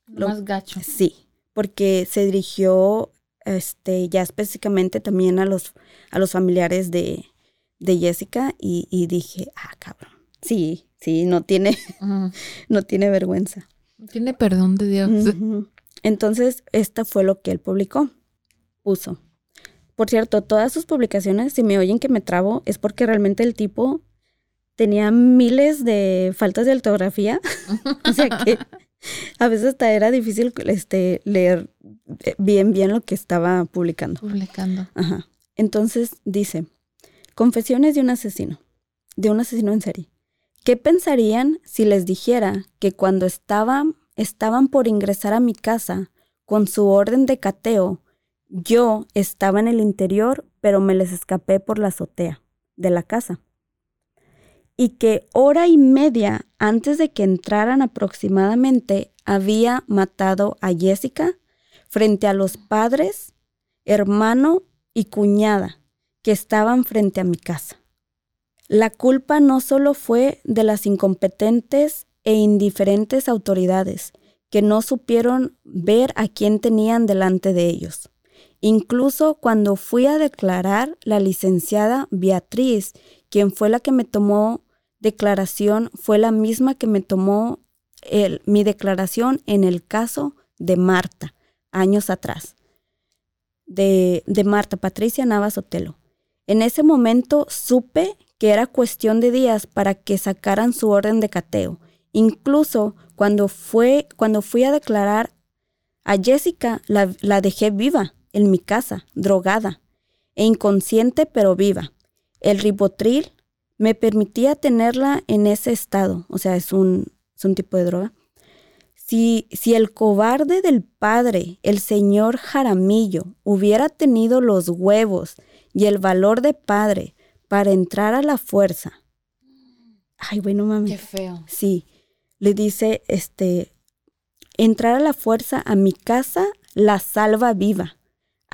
lo, más gacho.
Sí, porque se dirigió, este, ya específicamente también a los, a los familiares de, de Jessica y, y dije, ah, cabrón, sí, Sí, no tiene, no tiene vergüenza.
No tiene perdón de Dios.
Entonces, esta fue lo que él publicó. Puso. Por cierto, todas sus publicaciones, si me oyen que me trabo, es porque realmente el tipo tenía miles de faltas de ortografía. o sea que a veces hasta era difícil este, leer eh, bien, bien lo que estaba publicando.
Publicando.
Ajá. Entonces dice, confesiones de un asesino, de un asesino en serie. ¿Qué pensarían si les dijera que cuando estaban, estaban por ingresar a mi casa con su orden de cateo, yo estaba en el interior, pero me les escapé por la azotea de la casa? Y que hora y media antes de que entraran aproximadamente había matado a Jessica frente a los padres, hermano y cuñada que estaban frente a mi casa. La culpa no solo fue de las incompetentes e indiferentes autoridades que no supieron ver a quién tenían delante de ellos. Incluso cuando fui a declarar, la licenciada Beatriz, quien fue la que me tomó declaración, fue la misma que me tomó mi declaración en el caso de Marta, años atrás. De, de Marta Patricia Navas Otelo. En ese momento supe que era cuestión de días para que sacaran su orden de cateo. Incluso cuando, fue, cuando fui a declarar a Jessica, la, la dejé viva en mi casa, drogada e inconsciente pero viva. El ribotril me permitía tenerla en ese estado, o sea, es un, es un tipo de droga. Si, si el cobarde del padre, el señor Jaramillo, hubiera tenido los huevos y el valor de padre para entrar a la fuerza. Ay, bueno, mami.
Qué feo.
Sí. Le dice, este, entrar a la fuerza a mi casa la salva viva.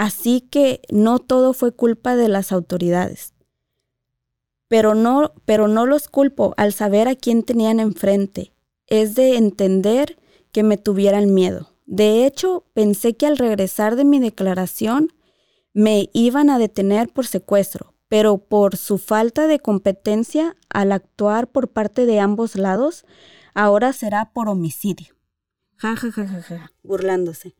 Así que no todo fue culpa de las autoridades. Pero no, pero no los culpo al saber a quién tenían enfrente. Es de entender que me tuvieran miedo. De hecho, pensé que al regresar de mi declaración me iban a detener por secuestro, pero por su falta de competencia al actuar por parte de ambos lados, ahora será por homicidio. Ja, ja, ja, ja, ja, burlándose.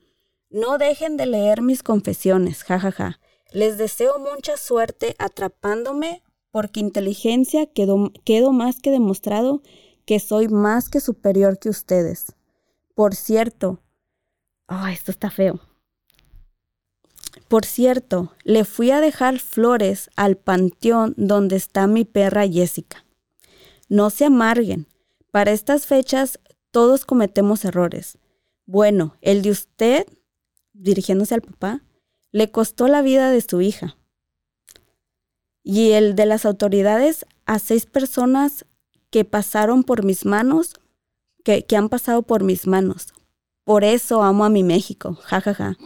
No dejen de leer mis confesiones, ja, ja, ja. Les deseo mucha suerte atrapándome porque inteligencia quedó, quedo más que demostrado que soy más que superior que ustedes. Por cierto, oh, esto está feo. Por cierto, le fui a dejar flores al panteón donde está mi perra Jessica. No se amarguen. Para estas fechas todos cometemos errores. Bueno, el de usted, dirigiéndose al papá, le costó la vida de su hija. Y el de las autoridades a seis personas que pasaron por mis manos, que, que han pasado por mis manos. Por eso amo a mi México. Ja, ja, ja.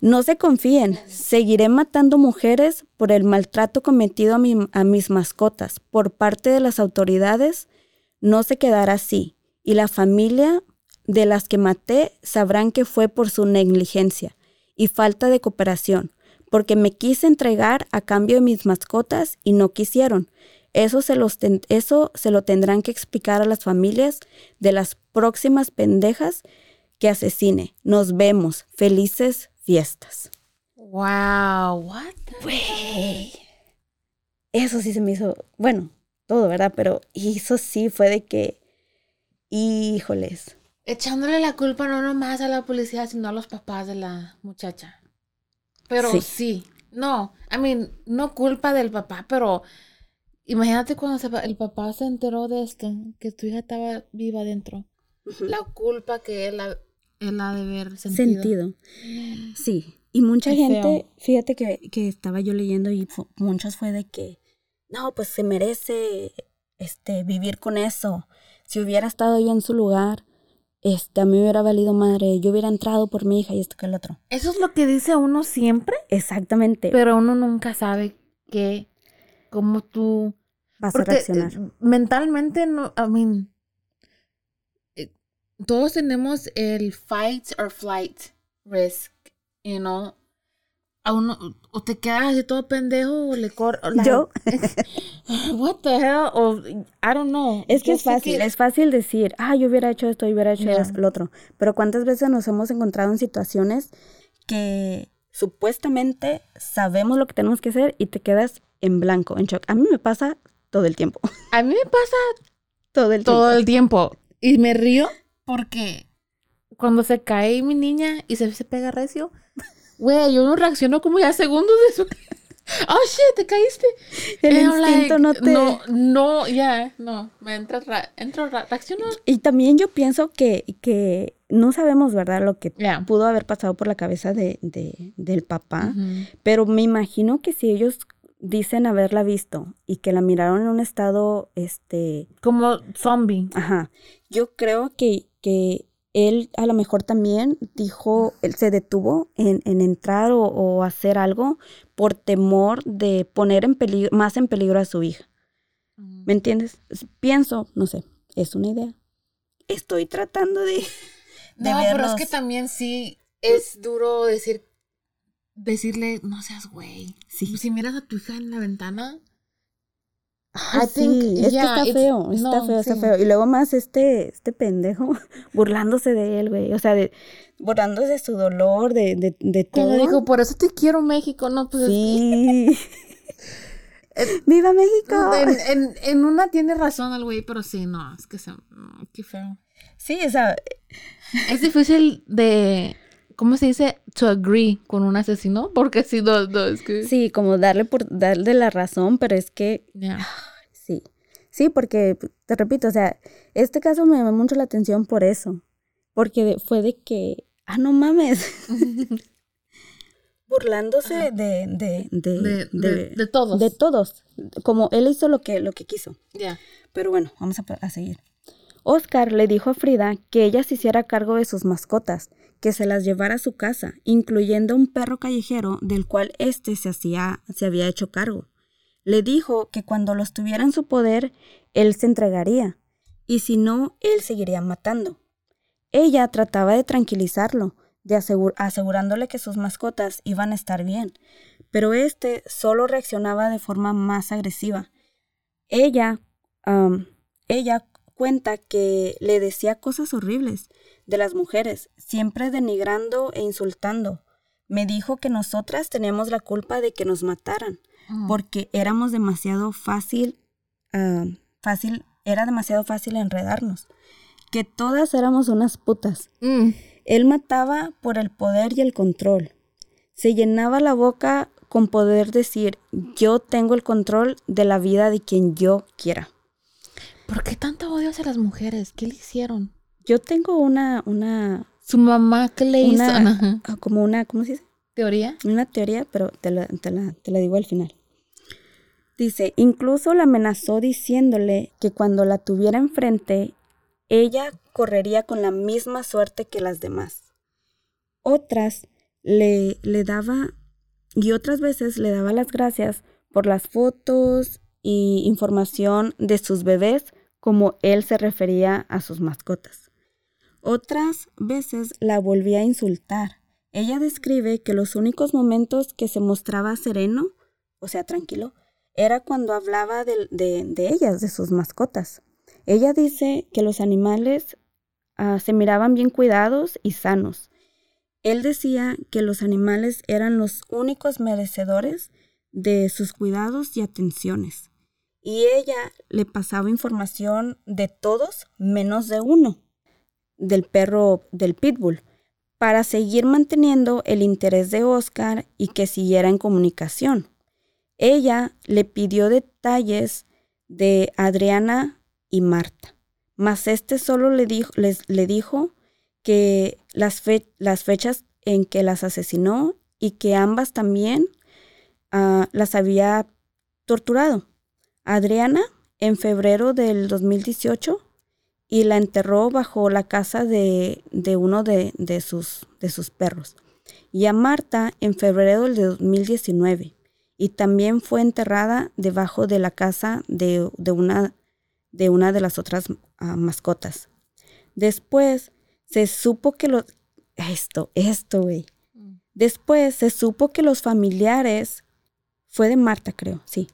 No se confíen, seguiré matando mujeres por el maltrato cometido a, mis mascotas por parte de las autoridades. No se quedará así y la familia de las que maté sabrán que fue por su negligencia y falta de cooperación, porque me quise entregar a cambio de mis mascotas y no quisieron. Eso se, los eso se lo tendrán que explicar a las familias de las próximas pendejas que asesine. Nos vemos. Felices fiestas.
Wow, what?
Eso sí se me hizo, bueno, todo, ¿verdad? Pero eso sí fue de que, híjoles.
Echándole la culpa no nomás a la policía, sino a los papás de la muchacha. Pero sí, no, I mean, no culpa del papá, pero imagínate cuando el papá se enteró de esto, que tu hija estaba viva dentro. La culpa que él él ha de haber sentido.
Sí. Y mucha gente, fíjate que, estaba yo leyendo y muchos fue de que, no, pues se merece este, vivir con eso. Si hubiera estado yo en su lugar, este, a mí hubiera valido madre, yo hubiera entrado por mi hija y esto que el otro.
Eso es lo que dice uno siempre.
Exactamente.
Pero uno nunca sabe que, cómo tú
vas a reaccionar.
Mentalmente, no, I mean, todos tenemos el fight or flight risk, you know. A uno, o te quedas así todo pendejo o le corre.
Yo.
What the hell? O, I don't know.
Es que
Yo
es fácil, es fácil decir, ah, yo hubiera hecho esto, yo hubiera hecho es- lo otro. Pero ¿cuántas veces nos hemos encontrado en situaciones que supuestamente sabemos lo que tenemos que hacer y te quedas en blanco, en shock? A mí me pasa todo el tiempo.
A mí me pasa
Todo el
todo
tiempo.
el tiempo. Y me río porque cuando se cae mi niña y se, se pega recio, güey, yo no reacciono como ya segundos de su... Oh, shit, te caíste.
El instinto no te...
No, no, ya, no. Me entra, ra- entro, ra- reacciono.
Y también yo pienso que, que no sabemos, ¿verdad? Lo que pudo haber pasado por la cabeza de, de- del papá. Pero me imagino que si ellos dicen haberla visto y que la miraron en un estado, este,
Como zombie.
ajá, yo creo que, que él a lo mejor también dijo, él se detuvo en, en entrar o, o hacer algo por temor de poner en peligro, más en peligro a su hija. ¿Me entiendes? Es- Pienso, no sé, es una idea. Estoy tratando de... de
No, pero es que también sí es duro decir, decirle, no seas güey.
Sí.
Si miras a tu hija en la ventana, I think,
sí, es
yeah,
que está feo, está
no,
feo, está feo. Y luego más este, este pendejo burlándose de él, güey. O sea, de, burlándose de su dolor, de, de, de todo.
Cuando dijo, por eso te quiero México, no, pues es
sí. ¡Viva México!
en, en, en una tiene razón el güey, pero sí, no, es que se, no, qué feo.
Sí, o sea,
Es difícil de, ¿cómo se dice? To agree con un asesino, porque si no, no, es que...
sí, como darle por darle la razón, pero es que
Ya.
sí. Sí, porque te repito, o sea, este caso me llamó mucho la atención por eso. Porque de- fue de que, ah, no mames. Burlándose de, de, de,
De, de, de todos.
de todos. Como él hizo lo que, lo que quiso.
Ya.
Pero bueno, vamos a, a seguir. Oscar le dijo a Frida que ella se hiciera cargo de sus mascotas, que se las llevara a su casa, incluyendo un perro callejero del cual éste se, hacía, se había hecho cargo. Le dijo que cuando los tuviera en su poder, él se entregaría, y si no, él seguiría matando. Ella trataba de tranquilizarlo, de asegur- asegurándole que sus mascotas iban a estar bien, pero éste solo reaccionaba de forma más agresiva. Ella, ella cuenta que le decía cosas horribles de las mujeres, siempre denigrando e insultando. Me dijo que nosotras teníamos la culpa de que nos mataran,
Mm.
porque éramos demasiado fácil, ah, fácil, era demasiado fácil enredarnos, que todas éramos unas putas.
Mm.
Él mataba por el poder y el control. Se llenaba la boca con poder decir, yo tengo el control de la vida de quien yo quiera.
¿Por qué tanto odio hacia las mujeres? ¿Qué le hicieron?
Yo tengo una, una,
Su mamá, ¿qué le hizo?
Una- ah, como una, ¿cómo se dice?
¿Teoría?
Una teoría, pero te la, te la- te la digo al final. Dice, incluso la amenazó diciéndole que cuando la tuviera enfrente, ella correría con la misma suerte que las demás. Otras le, le daba, y otras veces le daba las gracias por las fotos y información de sus bebés como él se refería a sus mascotas. Otras veces la volvía a insultar. Ella describe que los únicos momentos que se mostraba sereno, o sea, tranquilo, era cuando hablaba de ellas, de sus mascotas. Ella dice que los animales ah, se miraban bien cuidados y sanos. Él decía que los animales eran los únicos merecedores de sus cuidados y atenciones. Y ella le pasaba información de todos menos de uno, del perro del pitbull, para seguir manteniendo el interés de Oscar y que siguiera en comunicación. Ella le pidió detalles de Adriana y Marta, mas este solo le dijo, les- le dijo que las, fe- las fechas en que las asesinó y que ambas también ah, las había torturado. Adriana en febrero del 2018 y la enterró bajo la casa de, de uno de, de sus, de sus perros. Y a Marta en febrero del 2019 y también fue enterrada debajo de la casa de, de una, de una de las otras ah, mascotas. Después se supo que los... Esto, esto, güey. Después se supo que los familiares, fue de Marta creo, sí.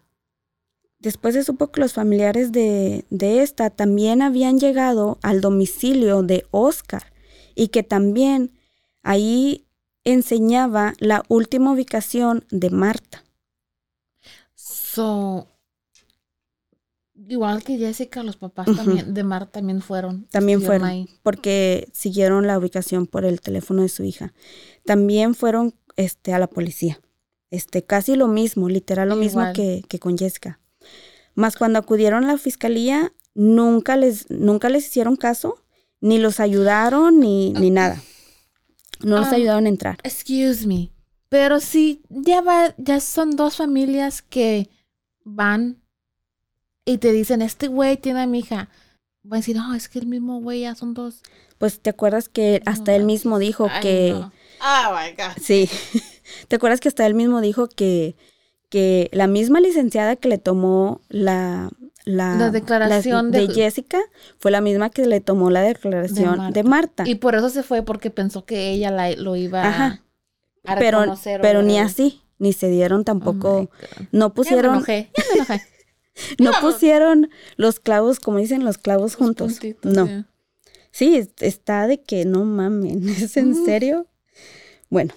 Después se supo que los familiares de, de esta también habían llegado al domicilio de Oscar y que también ahí enseñaba la última ubicación de Marta.
So, igual que Jessica, los papás también de Marta también fueron.
También fueron,
ahí.
porque siguieron la ubicación por el teléfono de su hija. También fueron este, a la policía. Este, casi lo mismo, literal lo mismo que, que con Jessica. Más cuando acudieron a la fiscalía, nunca les, nunca les hicieron caso, ni los ayudaron, ni, ni nada. No los
Ah.
ayudaron a entrar.
Excuse me. Pero sí, ya va, ya son dos familias que van y te dicen, este güey tiene a mi hija. Va a decir, no, es que el mismo güey ya son dos.
Pues te acuerdas que hasta él mismo dijo
Ay,
que...
no. Oh my God.
Sí, ¿te acuerdas que hasta él mismo dijo que, que la misma licenciada que le tomó la, la,
La declaración
de,
de-
Jessica fue la misma que le tomó la declaración de Marta?
Y por eso se fue, porque pensó que ella la, lo iba
Ajá.
a reconocer.
pero ni así, ni se dieron
Oh
tampoco,
God.
no
Ya me
pusieron,
enojé, ya me enojé.
no pusieron los clavos, como dicen, los clavos juntos.
Puntitos,
No. Sí, es- está de que no mamen, ¿es en
Ujú.
serio? Bueno,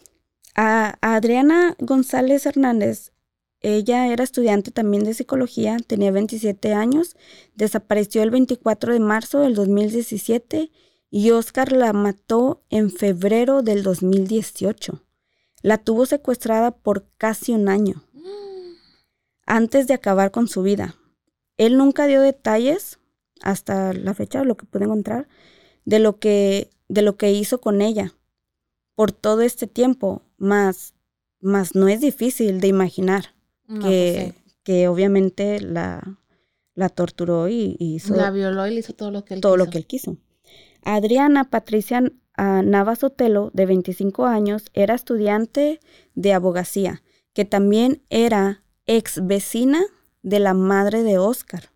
a, a Adriana González Hernández, ella era estudiante también de psicología, tenía 27 años, desapareció el 24 de marzo del 2017 y Oscar la mató en febrero del 2018. La tuvo secuestrada por casi un año antes de acabar con su vida. Él nunca dio detalles hasta la fecha, lo que pude encontrar, de lo que, de lo que hizo con ella por todo este tiempo, más, más no es difícil de imaginar
No,
que,
pues
que obviamente la, la torturó y, hizo
La violó y le hizo todo lo que él
todo lo
quiso.
que él quiso. Adriana Patricia ah, Navas Sotelo, de 25 años, era estudiante de abogacía, que también era ex vecina de la madre de Oscar.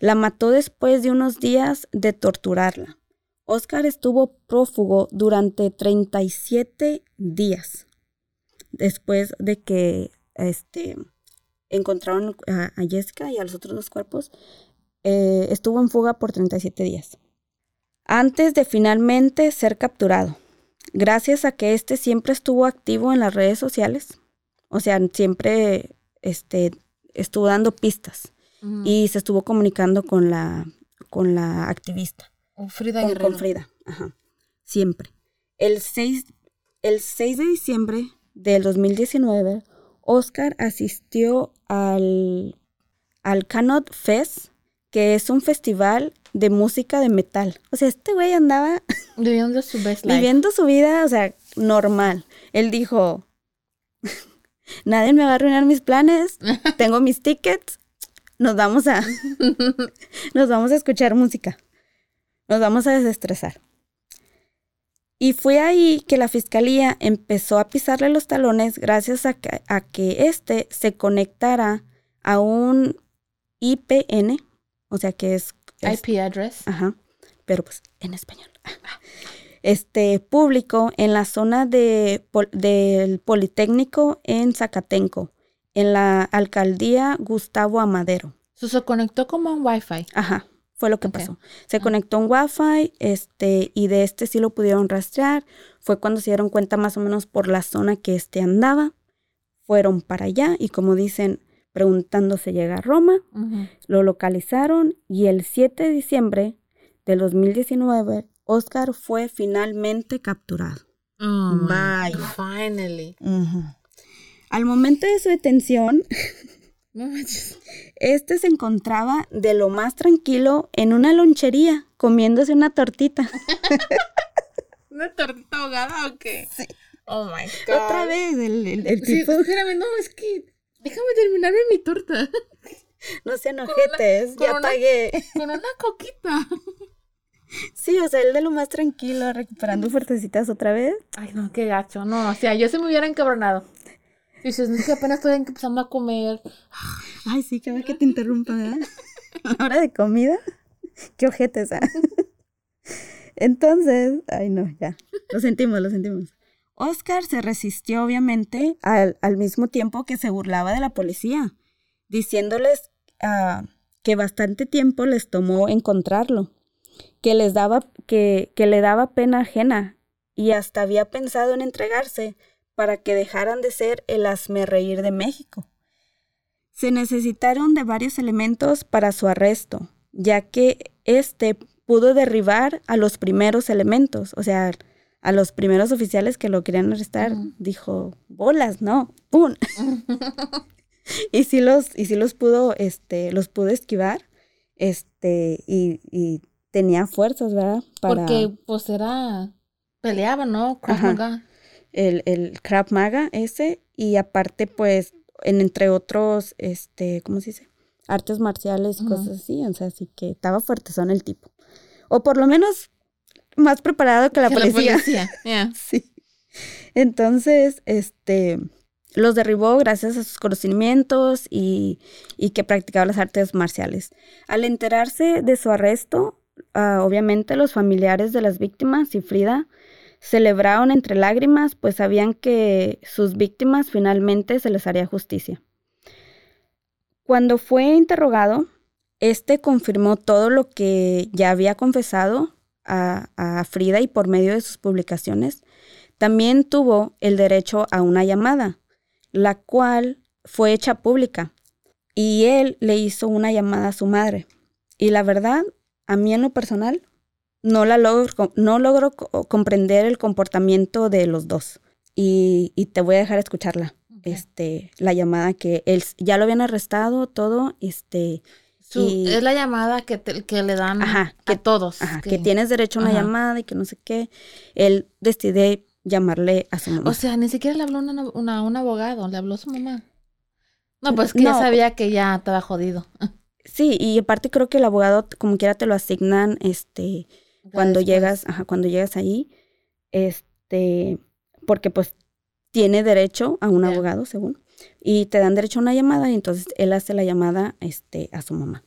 La mató después de unos días de torturarla. Oscar estuvo prófugo durante 37 días después de que este, encontraron a, a Jessica y a los otros dos cuerpos. eh, estuvo en fuga por 37 días antes de finalmente ser capturado, gracias a que este siempre estuvo activo en las redes sociales, o sea, siempre este, estuvo dando pistas
Ujú.
y se estuvo comunicando con la, con la activista,
O Frida
con, con Frida, ajá, siempre. El 6, el 6 de diciembre del 2019, Oscar asistió al, al Canot Fest, que es un festival de música de metal. O sea, este güey andaba
Viviendo su best life.
viviendo su vida, o sea, normal. Él dijo, nadie me va a arruinar mis planes, tengo mis tickets, nos vamos a, nos vamos a escuchar música, nos vamos a desestresar. Y fue ahí que la fiscalía empezó a pisarle los talones gracias a que, a que este se conectara a un IPN, o sea que es, es-
IP address.
Ajá, pero pues en español. Este público en la zona de, pol- del Politécnico en Zacatenco, en la alcaldía Gustavo Amadero.
So, se conectó como a un Wi-Fi.
Ajá, fue lo que pasó. Se conectó un Wi-Fi, este, y de este sí lo pudieron rastrear. Fue cuando se dieron cuenta más o menos por la zona que este andaba. Fueron para allá y como dicen, preguntándose llega a Roma, lo localizaron y el 7 de diciembre del 2019, Oscar fue finalmente capturado.
Oh Finally.
Al momento de su detención. este se encontraba de lo más tranquilo en una lonchería, comiéndose una tortita.
¿Una tortita ahogada o qué? Oh my God.
Otra vez, el, el- el
Sí,
tipo,
espérame, no, es que. Déjame terminarme mi torta.
no sean ojetes,
con
ya
una-
pagué.
Con una coquita.
Sí, o sea, él de lo más tranquilo, recuperando fuertecitas otra vez.
Ay, no, qué gacho. No, o sea, yo se me hubiera encabronado. Dices, es que apenas estoy empezando a comer.
Ay, sí, que que te interrumpa, ¿verdad? Hora de comida. Qué ojetes, ¿ah? Entonces, ay no, ya. Lo sentimos, lo sentimos. Oscar se resistió obviamente al, al mismo tiempo que se burlaba de la policía, diciéndoles ah, que bastante tiempo les tomó encontrarlo, que les daba, que, que le daba pena ajena y hasta había pensado en entregarse para que dejaran de ser el reír de México. Se necesitaron de varios elementos para su arresto, ya que éste pudo derribar a los primeros elementos, o sea, a los primeros oficiales que lo querían arrestar, dijo, bolas, no, ¡pum! y sí los, y sí los pudo, este, los pudo esquivar, este, y, y tenía fuerzas, ¿verdad?
Porque, pues, era, peleaba, ¿no?
El, el Krav Maga ese, y aparte, pues, en, entre otros, este, ¿cómo se dice? Artes marciales y cosas así, o sea, así que estaba fuerte son el tipo. O por lo menos más preparado que la policía. sí. Entonces, este, los derribó gracias a sus conocimientos y, y, que practicaba las artes marciales. Al enterarse de su arresto, ah, obviamente los familiares de las víctimas y Frida celebraron entre lágrimas, pues sabían que sus víctimas finalmente se les haría justicia. Cuando fue interrogado, este confirmó todo lo que ya había confesado a, Frida y por medio de sus publicaciones, también tuvo el derecho a una llamada, la cual fue hecha pública. Y él le hizo una llamada a su madre. Y la verdad, a mí en lo personal, no, la logro, no logro comprender el comportamiento de los dos. Y, te voy a dejar escucharla. Este, la llamada que él ya lo habían arrestado, todo, este,
es la llamada que, que le dan a todos.
que... tienes derecho a una llamada y que no sé qué. Él decide llamarle a su mamá.
O sea, ni siquiera le habló a una, un abogado, le habló a su mamá. No, pues que ya sabía que ya estaba jodido.
Sí, y aparte creo que el abogado, como quiera, te lo asignan, este, cuando llegas, ajá, cuando llegas ahí, este, porque pues tiene derecho a un abogado, según y te dan derecho a una llamada y entonces él hace la llamada este, a su mamá.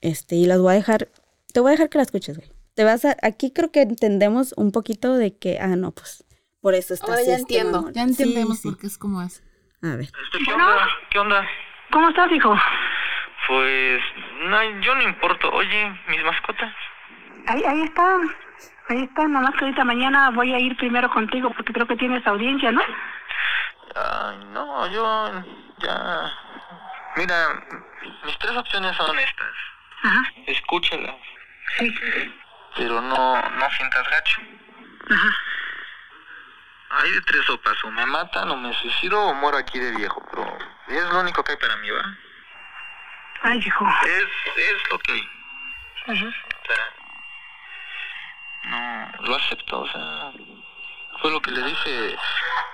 Este, y las voy a dejar, te voy a dejar que la escuches, güey. Te vas a, aquí creo que entendemos un poquito de que, ah, no, pues, por eso está
Ahora ya entiendo, ya entendemos por qué es como es.
A ver.
Este, ¿Qué onda? ¿Qué onda?
¿Cómo estás, hijo?
Pues, no, yo no importo. Oye, mis mascotas.
Ahí, ahí están. Ahí están, nomás que ahorita mañana voy a ir primero contigo porque creo que tienes audiencia, ¿no?
Ay, no, yo ya... Mira, mis tres opciones son estas. Ajá. Escúchalas. Sí. Pero no, no sientas gacho. Ajá. Hay de tres sopas, o me matan, o me suicido, o muero aquí de viejo, pero es lo único que hay para mí, ¿va?
Ay, hijo.
Es, es lo que hay. Ajá. No, lo acepto, o sea, fue lo que le dije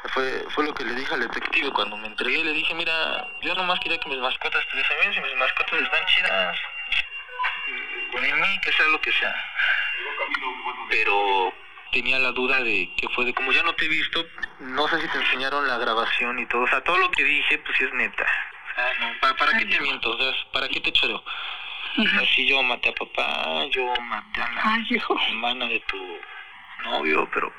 fue, fue lo que le dije al detective cuando me entregué. Le dije, mira, yo nomás quería que mis mascotas estuviesen bien. Si mis mascotas están chidas, con mí, que sea lo que sea. Pero tenía la duda de que fue de como ya no te he visto, no sé si te enseñaron la grabación y todo. O sea, todo lo que dije, pues sí es neta. ¿para, ¿para qué te miento? O sea, ¿para qué te choro? Así yo maté a papá, yo maté a la hermana de tu novio, pero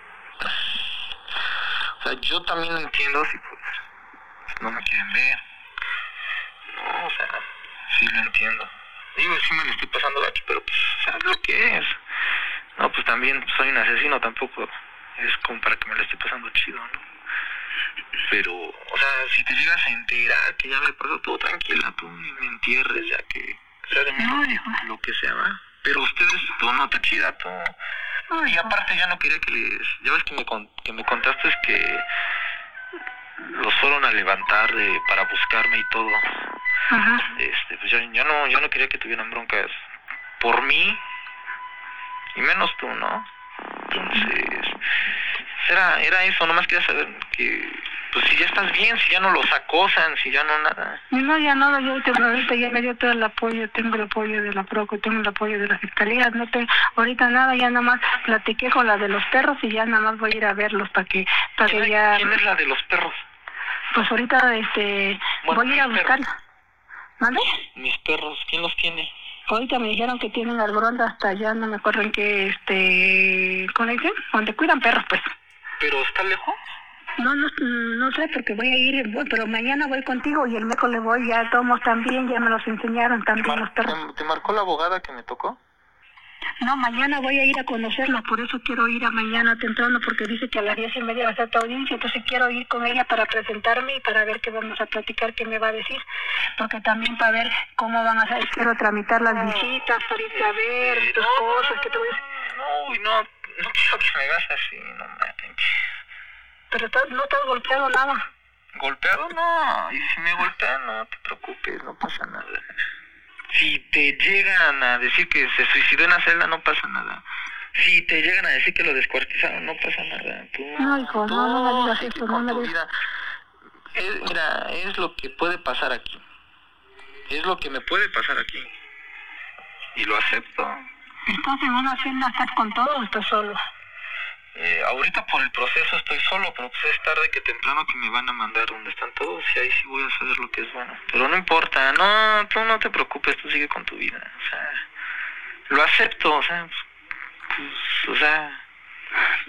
o sea, yo también entiendo si pues no me quieren ver. No, o sea, sí lo entiendo. Digo, sí me lo estoy pasando gacho, pero pues, ¿sabes lo que es? No, pues también soy un asesino, tampoco es como para que me lo esté pasando chido, ¿no? Pero, o sea, si te llegas a enterar que ya me pasó todo tranquila, tú ni me entierres, ya que de mí lo, que sea, ¿va? Pero ustedes, tú no te chida, tú y aparte ya no quería que les... Ya ves que me, que me contaste es que los fueron a levantar de, para buscarme y todo. Ajá. Este, pues yo, no, yo no quería que tuvieran broncas por mí y menos tú, ¿no? Entonces, era, era eso, nomás quería saber que pues si ya estás bien, si ya no los acosan, si ya no nada.
No, ya nada, yo te, ahorita ya me dio todo el apoyo, tengo el apoyo de la PROCO, tengo el apoyo de la Fiscalía, no tengo ahorita nada, ya nada más platiqué con la de los perros y ya nada más voy a ir a verlos para que, para que ya...
¿Quién es la de los perros?
Pues ahorita este voy a ir a buscarla. ¿Vale?
Mis perros, ¿quién los tiene?
Ahorita me dijeron que tienen al bronda hasta allá, no me acuerdo en qué, este, ¿cómo dicen? Donde cuidan perros, pues.
¿Pero está lejos?
No, no, no sé, porque voy a ir, pero mañana voy contigo y el miércoles voy, ya tomos también, ya me los enseñaron
¿Te,
también
mar-
los perros.
te- te marcó la abogada que me tocó?
No, mañana voy a ir a conocerla, por eso quiero ir a mañana temprano, porque dice que a las diez y media va a ser tu audiencia, entonces quiero ir con ella para presentarme y para ver qué vamos a platicar, qué me va a decir, porque también para ver cómo van a hacer, quiero tramitar las visitas, para irte a ver, tus cosas, que te voy a...
No, uy, no, no quiero que me así, no manches.
Pero estás- no te has golpeado nada.
¿Golpeado? No, y si me golpean, no te preocupes, no pasa nada. Si te llegan a decir que se suicidó en la celda, no pasa nada. Si te llegan a decir que lo descuartizaron, no pasa nada. Tú,
No, hijo, no, no me digas
tú
eso, no me digas.
Es- mira, es lo que puede pasar aquí. Es lo que me puede pasar aquí. Y lo acepto.
Estás en una celda, estás con todo o estás solo.
Eh, ahorita por el proceso estoy solo, pero pues es tarde que temprano que me van a mandar donde están todos y ahí sí voy a saber lo que es bueno. Pero no importa, no, tú no te preocupes, tú sigue con tu vida. O sea, lo acepto, o sea, pues, pues, o sea,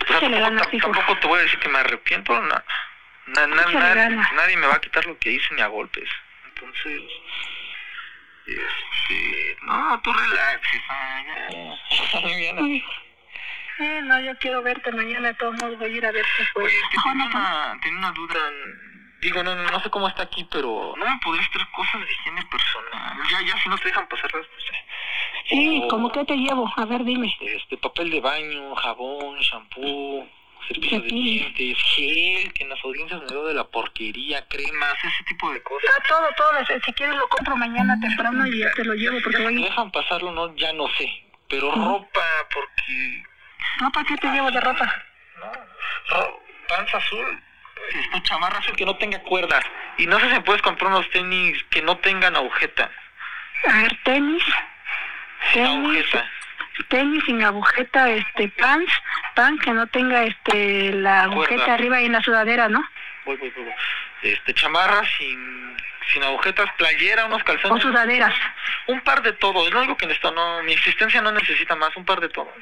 o sea,
Échale
tampoco, tampoco te voy a decir que me arrepiento, na- nadie me va a quitar lo que hice ni a golpes. Entonces, este, no, tú relax, hija, ya, ya, bien.
Eh, no, yo quiero verte mañana, de todos modos voy a ir a verte. Pues.
Oye, que tenía una, tenía una duda. Digo, no, no, no sé cómo está aquí, pero no me podrías traer cosas de higiene personal. Ya, ya, si no te dejan pasarlas, pues.
Sí,
O,
¿cómo que te llevo? A ver, dime.
Este, papel de baño, jabón, shampoo, servicio de dientes, gel, que en las audiencias me veo de la porquería, cremas, ese tipo de cosas.
Ah, todo, todo. Si quieres lo compro mañana temprano y ya te lo llevo porque
¿Me
voy...
dejan pasarlo no? Ya no sé. Pero ropa, porque...
No, ¿para qué te llevo de ropa?
No, panza azul. Esta chamarra azul que no tenga cuerdas. Y no sé si puedes comprar unos tenis que no tengan agujeta.
A ver, tenis.
Sin
Tenis.
agujeta.
Tenis sin agujeta, este, pants, pan que no tenga, este, la agujeta
Cuerda.
arriba y en la sudadera, ¿no?
Voy, voy, voy. Este, chamarra sin, sin agujetas, playera, unos
O
calzones.
sudaderas.
Un par de todo. Es lo único que necesito. No, mi existencia no necesita más. Un par de todo.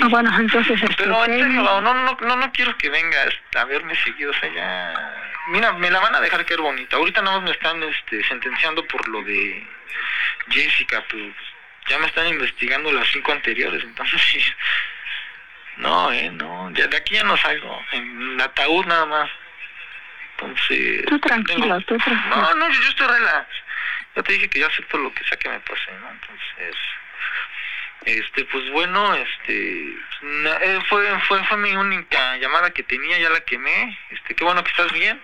Ah, bueno, entonces, este,
Pero en serio, no, no, no, no, quiero que vengas a verme seguido, o sea, ya... Mira, me la van a dejar caer bonita. Ahorita nada más me están este, sentenciando por lo de Jessica, pero ya me están investigando las cinco anteriores, entonces sí. No, eh, no, ya de aquí ya no salgo, en ataúd nada más. Entonces...
Tú tranquilo,
tengo-
tú tranquilo.
No, no, yo estoy relax. Ya te dije que yo acepto lo que sea que me pase, ¿no? Entonces... Este, pues bueno, este, eh, fue, fue, fue mi única llamada que tenía, ya la quemé, este, qué bueno que estás bien,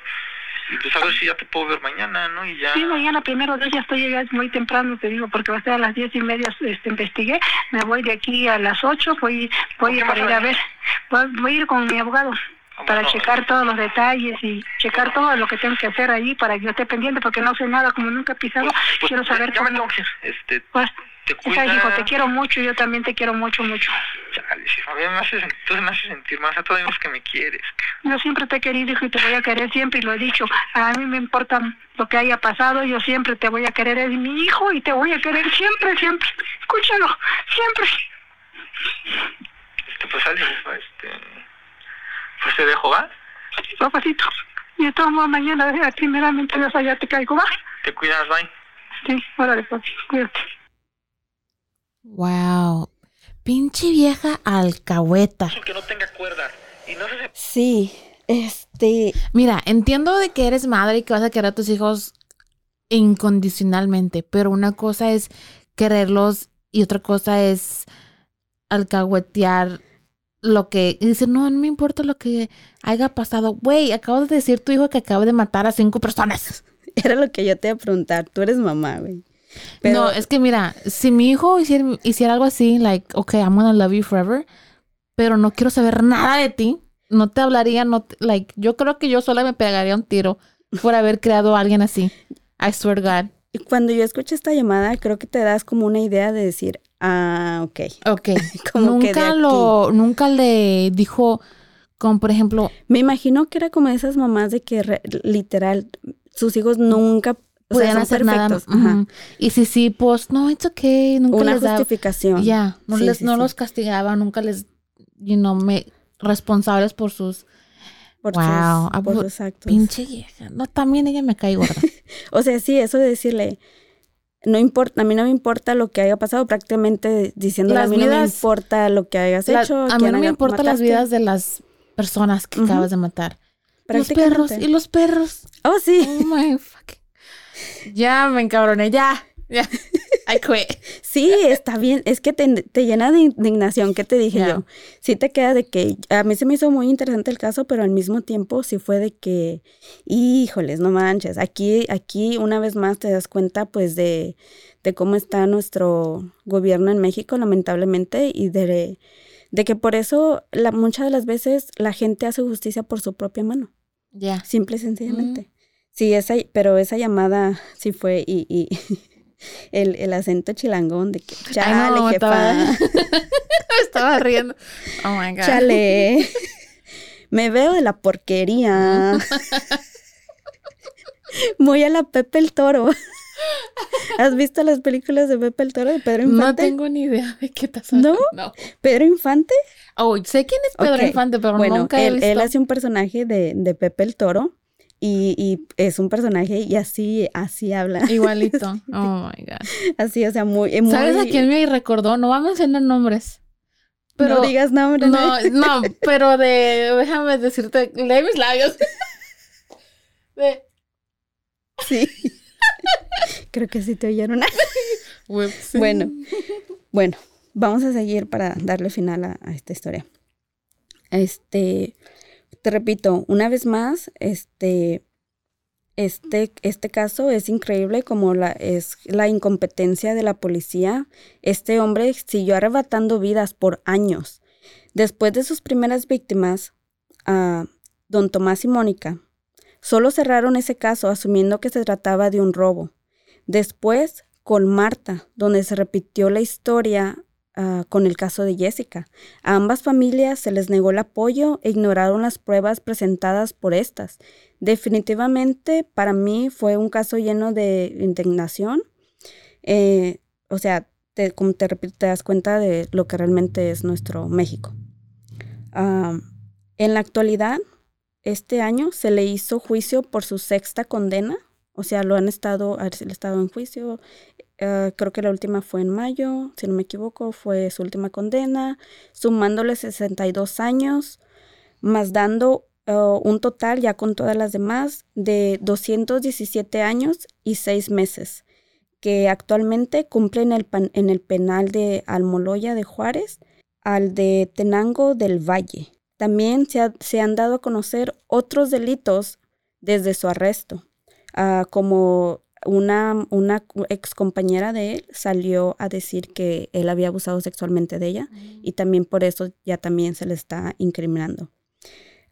y pues a ver si ya te puedo ver mañana, ¿no? Y ya,
Sí, mañana primero de ya estoy ya es muy temprano, te digo, porque va a ser a las diez y media, este, investigué, me voy de aquí a las ocho, voy,
¿Con
voy para ir
a
ver, voy, voy a ir con mi abogado
Ah,
para checar todos los detalles y checar todo lo que tengo que hacer allí para que yo esté pendiente, porque no sé nada, como nunca he pisado,
pues, pues,
quiero saber
ya me
cómo,
tengo que ir, este,
pues,
te
hijo, te quiero mucho, yo también te quiero mucho, mucho.
Chale, me hace, tú me haces sentir más, a todos los que me quieres,
Yo siempre te he querido, hijo, y te voy a querer siempre, y lo he dicho. A mí me importa lo que haya pasado, yo siempre te voy a querer, es mi hijo, y te voy a querer siempre, siempre. Escúchalo, siempre.
este, pues sale, este, pues te dejo, ¿va?
Papacito. Y de modos, mañana, eh, primeramente, Dios, allá te caigo, ¿va?
Te cuidas, bye.
Sí, órale, papi, cuídate.
Wow. Pinche vieja alcahueta.
Que no tenga cuerdas, y no
Sí, este,
Mira, entiendo de que eres madre y que vas a querer a tus hijos incondicionalmente, pero una cosa es quererlos y otra cosa es alcahuetear lo que y decir, no, no me importa lo que haya pasado. Güey, acabo de decir tu hijo que acaba de matar a cinco personas.
era lo que yo te iba a preguntar. Tú eres mamá, güey. Pero
No, es que mira, si mi hijo hiciera, hiciera algo así, like, okay, I'm gonna love you forever, pero no quiero saber nada de ti, no te hablaría, no, te- like, yo creo que yo sola me pegaría un tiro por haber creado a alguien así. I swear to God.
cuando yo escuché esta llamada, creo que te das como una idea de decir, ah, ok.
Ok.
Como que de
nunca
aquí.
lo, nunca le dijo, como por ejemplo,
Me imagino que era como esas mamás de que re- literal sus hijos nunca o sea,
hacer nada.
perfectos. Ajá.
Ujú. Y si sí, pues, no, it's okay. Nunca
Una
les
justificación.
Ya, no,
Sí,
les,
sí,
no
sí.
los castigaba, nunca les, you know, me, responsables por sus
por,
Wow,
sus,
¿a
por
poco-
sus actos.
Pinche vieja. No, también ella me cae gorda.
O sea, sí, eso de decirle, no importa, a mí no me importa lo que haya pasado, prácticamente diciéndole
Las
a mí no me
vidas-
importa lo que hayas
La-
hecho.
a mí no me importan las
mataste".
vidas de las personas que acabas de matar. Los perros y los perros.
Oh, sí.
Oh my. Ya me encabroné, ya. Ya. I quit.
Sí, está bien. Es que te, te llena de indignación. ¿Qué te dije yo? Sí te queda de que a mí se me hizo muy interesante el caso, pero al mismo tiempo sí fue de que, híjoles, no manches. Aquí, aquí una vez más te das cuenta, pues, de, de cómo está nuestro gobierno en México, lamentablemente, y de, de que por eso la, muchas de las veces la gente hace justicia por su propia mano,
Ya.
simple y sencillamente. Sí, esa, pero esa llamada sí fue y, y el, el acento chilangón de que, chale,
no,
jefa,
estaba- Estaba riendo. Oh my God.
chale, me veo de la porquería. Muy a la Pepe el Toro. ¿Has visto las películas de Pepe el Toro de Pedro
No
Infante?
tengo ni idea de qué estás
¿No?
hablando. No.
¿Pedro Infante?
Oh, sé quién es Pedro Infante, pero
bueno,
nunca he
él,
visto.
él hace un personaje de, de Pepe el Toro y, y es un personaje y así, así habla.
Igualito. Oh my God.
Así, o sea, muy... muy
¿Sabes a quién me recordó? No vamos a mencionar nombres. Pero.
no digas nombre.
No, no, pero de. Déjame decirte. Lee mis labios. De.
Sí. Creo que sí te oyeron. Bueno, bueno, vamos a seguir para darle final a, a esta historia. Este, te repito, una vez más, este, este, este caso es increíble como la, es la incompetencia de la policía. Este hombre siguió arrebatando vidas por años. Después de sus primeras víctimas, a don Tomás y Mónica, solo cerraron ese caso asumiendo que se trataba de un robo. Después, con Marta, donde se repitió la historia ah, con el caso de Jessica. A ambas familias se les negó el apoyo e ignoraron las pruebas presentadas por estas. Definitivamente, para mí fue un caso lleno de indignación. Eh, o sea, te, como te das cuenta de lo que realmente es nuestro México. Ah, en la actualidad, este año se le hizo juicio por su sexta condena. O sea, lo han estado, estado en juicio. Eh, creo que la última fue en mayo, si no me equivoco, fue su última condena, sumándole 62 años, más dando eh, un total, ya con todas las demás, de 217 años y 6 meses, que actualmente cumple en el, en el penal de Almoloya de Juárez, al de Tenango del Valle. También se, se han dado a conocer otros delitos desde su arresto, ah, como una, una ex compañera de él salió a decir que él había abusado sexualmente de ella y también por eso ya también se le está incriminando.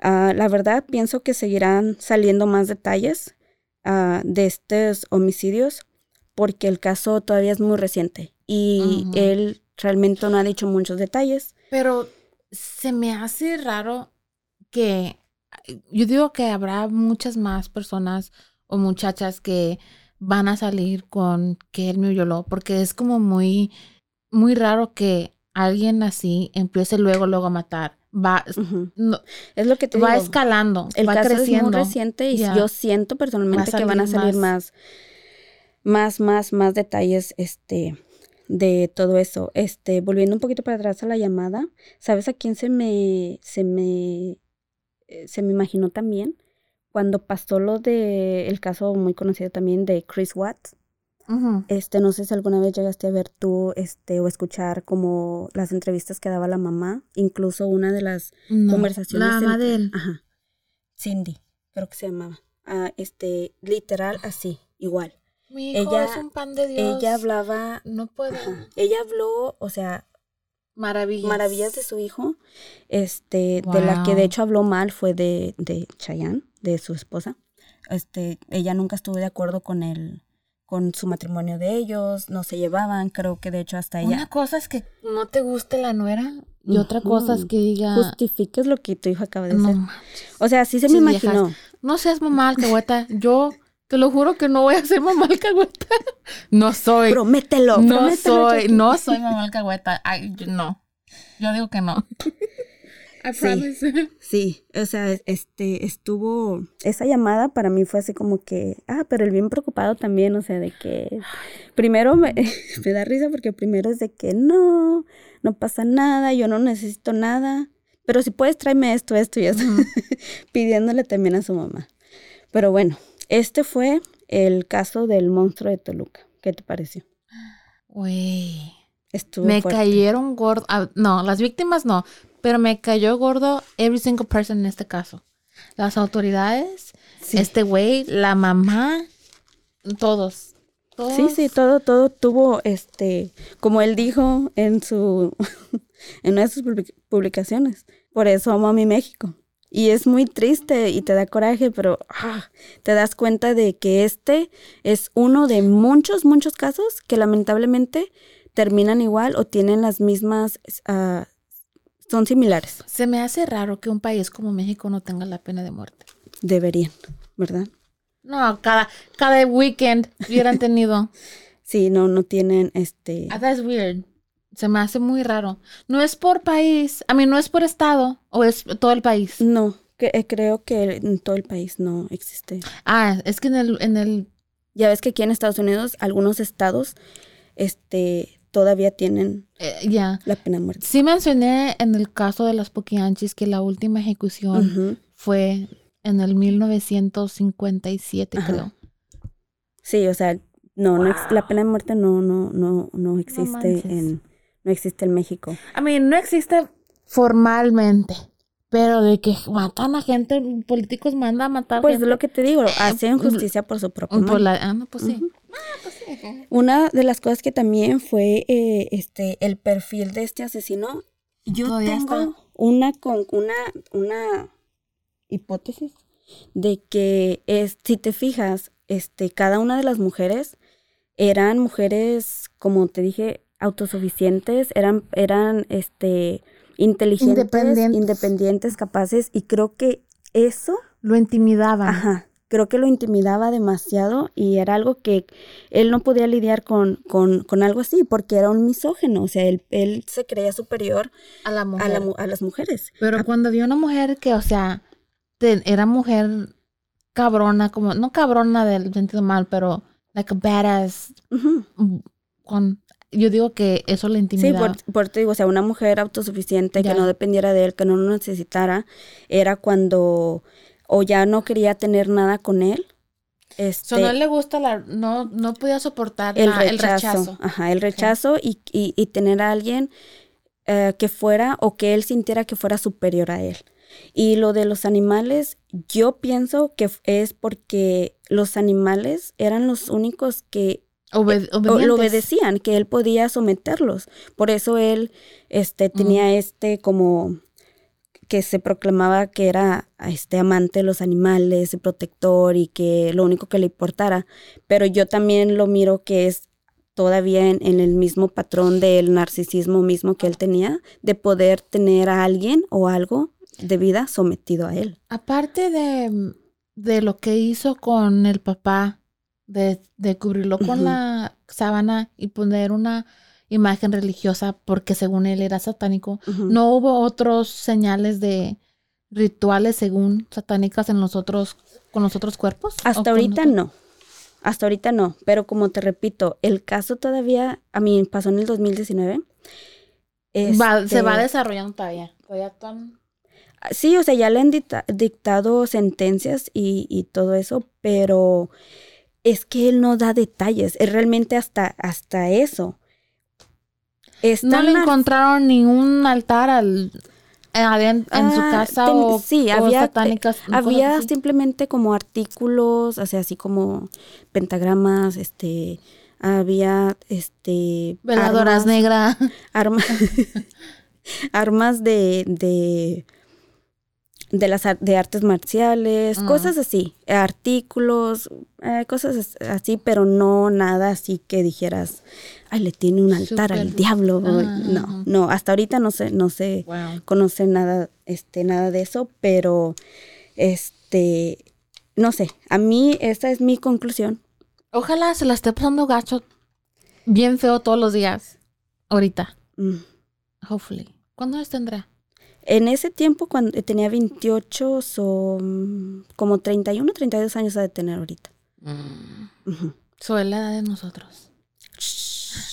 Ah, la verdad, pienso que seguirán saliendo más detalles ah, de estos homicidios porque el caso todavía es muy reciente y él realmente no ha dicho muchos detalles.
Pero se me hace raro que. Yo digo que habrá muchas más personas o muchachas que van a salir con que él me violó, porque es como muy, muy raro que alguien así empiece luego, luego a matar. Va, no,
Es lo que te
va
digo.
escalando,
El
va
caso
creciendo.
es muy reciente y yo siento personalmente
Va
que van a
salir
salir más, más, más, más detalles, este, de todo eso. Este, volviendo un poquito para atrás a la llamada, ¿sabes a quién se me, se me, eh, se me imaginó también? Cuando pasó lo de el caso muy conocido también de Chris Watts. Este, no sé si alguna vez llegaste a ver tú, este, o escuchar como las entrevistas que daba la mamá, incluso una de las
No,
conversaciones
La mamá de él.
Ajá. Cindy, creo que se llamaba. Ah, este, literal así, igual.
Mi hijo
ella-
es un pan de Dios.
Ella hablaba,
No puedo.
ajá, ella habló, o sea,
Maravillas.
maravillas de su hijo. Este, de la que de hecho habló mal fue de, de Chayanne, de su esposa. Este, ella nunca estuvo de acuerdo con el, con su matrimonio de ellos, no se llevaban, creo que de hecho hasta ella.
Una cosa es que no te guste la nuera y otra cosa es que diga.
Justifiques lo que tu hijo acaba de
No,
hacer.
manches.
O sea, sí se me
viejas.
imaginó.
no seas mamá alcahueta. Yo te lo juro que no voy a ser mamá alcahueta. No soy.
Promételo,
no
promételo,
soy. No soy mamá alcahueta. Ay, yo- no. Yo digo que no. I
Sí. Sí, o sea, este, estuvo, esa llamada para mí fue así como que, ah, pero el bien preocupado también, o sea, de que primero me, me da risa porque primero es de que no, no pasa nada, yo no necesito nada, pero si puedes tráeme esto, esto y eso, pidiéndole también a su mamá. Pero bueno, este fue el caso del monstruo de Toluca. ¿Qué te pareció?
Güey.
Estuvo
Me
fuerte.
cayeron gordo. ah, no, las víctimas no. Pero me cayó gordo every single person en este caso. Las autoridades,
Sí.
este güey, la mamá, todos. todos.
Sí, sí, todo, todo tuvo, este, como él dijo en su, en una de sus public- publicaciones, por eso amo a mi México. Y es muy triste y te da coraje, pero ah, te das cuenta de que este es uno de muchos, muchos casos que lamentablemente terminan igual o tienen las mismas, ah, son similares.
Se me hace raro que un país como México no tenga la pena de muerte.
Deberían, ¿verdad?
No, cada, cada weekend hubieran tenido.
Sí, no, no tienen, este,
Ah, That's weird. Se me hace muy raro. No es por país, a mí no es por estado, o es todo el país.
no, que, eh, creo que en todo el país no existe.
Ah, es que en el, en el
Ya ves que aquí en Estados Unidos algunos estados este todavía tienen
eh, ya.
la pena de muerte.
Sí mencioné en el caso de las Poquianchis que la última ejecución
Ujú.
fue en el 1957,
Ajá.
creo.
Sí, o sea, no, no la pena de muerte no no no no existe en no existe en México.
I mean, no existe formalmente, pero de que matan a gente, políticos mandan a matar
Pues
gente.
lo que te digo, hacen justicia por su
Por la, ah, no, pues sí.
Ujú. Una de las cosas que también fue eh, este el perfil de este asesino. Yo
Todavía
tengo
está.
una con una una hipótesis de que es si te fijas, este cada una de las mujeres eran mujeres, como te dije, autosuficientes, eran eran este inteligentes,
Independientes.
independientes, capaces y creo que eso
Lo intimidaban.
Ajá. Creo que lo intimidaba demasiado y era algo que él no podía lidiar con, con, con algo así porque era un misógeno. O sea, él, él se creía superior
A la
a,
mujer.
la a las mujeres.
Pero cuando vio una mujer que, o sea, te- era mujer cabrona, como, no cabrona del sentido mal, pero like a badass. Mm, Con, yo digo que eso le
Sí,
intimidaba.
por, por te digo, o sea, una mujer autosuficiente
Ya.
que no dependiera de él, que no lo necesitara, era cuando o ya no quería tener nada con él. Este,
So, no le gusta la, no, no podía soportar
el,
la-
rechazo,
el rechazo.
Ajá, el rechazo y, y- y tener a alguien eh, que fuera o que él sintiera que fuera superior a él. Y lo de los animales, yo pienso que es porque los animales eran los únicos que
Obe-
o-
obedientes.
lo obedecían, que él podía someterlos. Por eso él este, tenía este como que se proclamaba que era este amante de los animales y protector y que lo único que le importara. Pero yo también lo miro que es todavía en, en el mismo patrón del narcisismo mismo que él tenía, de poder tener a alguien o algo de vida sometido a él.
Aparte de, de lo que hizo con el papá, de, de cubrirlo con la sábana y poner una imagen religiosa porque según él era satánico, no hubo otros señales de rituales según satánicas en los otros, con los otros cuerpos. ¿O
Hasta ahorita no. Hasta ahorita no. Pero como te repito, el caso todavía, a mí pasó en el 2019.
Va- se va
Este,
desarrollando todavía. Todavía tan-
Sí, o sea, ya le han dicta- dictado sentencias y, y todo eso, pero es que él no da detalles. Es realmente hasta, hasta eso. Es
No le encontraron ningún altar al, aden- en su
Ah,
casa
ten-
o,
sí,
o
había-
satánicas. cosas
Había simplemente como artículos, o sea, así como pentagramas, este, había, este...
Veladoras
armas-
negras.
armas, armas de, de, de las de artes marciales,
Mm.
cosas así, artículos, eh, cosas as- así, pero no nada así que dijeras, ay, le tiene un altar al diablo. o-
Ah,
no, no, hasta ahorita no sé, no sé,
Wow.
conoce nada, este, nada de eso, pero este, no sé, a mí esa es mi conclusión.
Ojalá se la esté pasando gacho bien feo todos los días. Ahorita.
Mm.
Hopefully. ¿Cuándo les tendrá?
En ese tiempo, cuando tenía 28, son como 31, 32 años ha de tener ahorita.
Mm.
Ujú.
Sobre la edad de nosotros.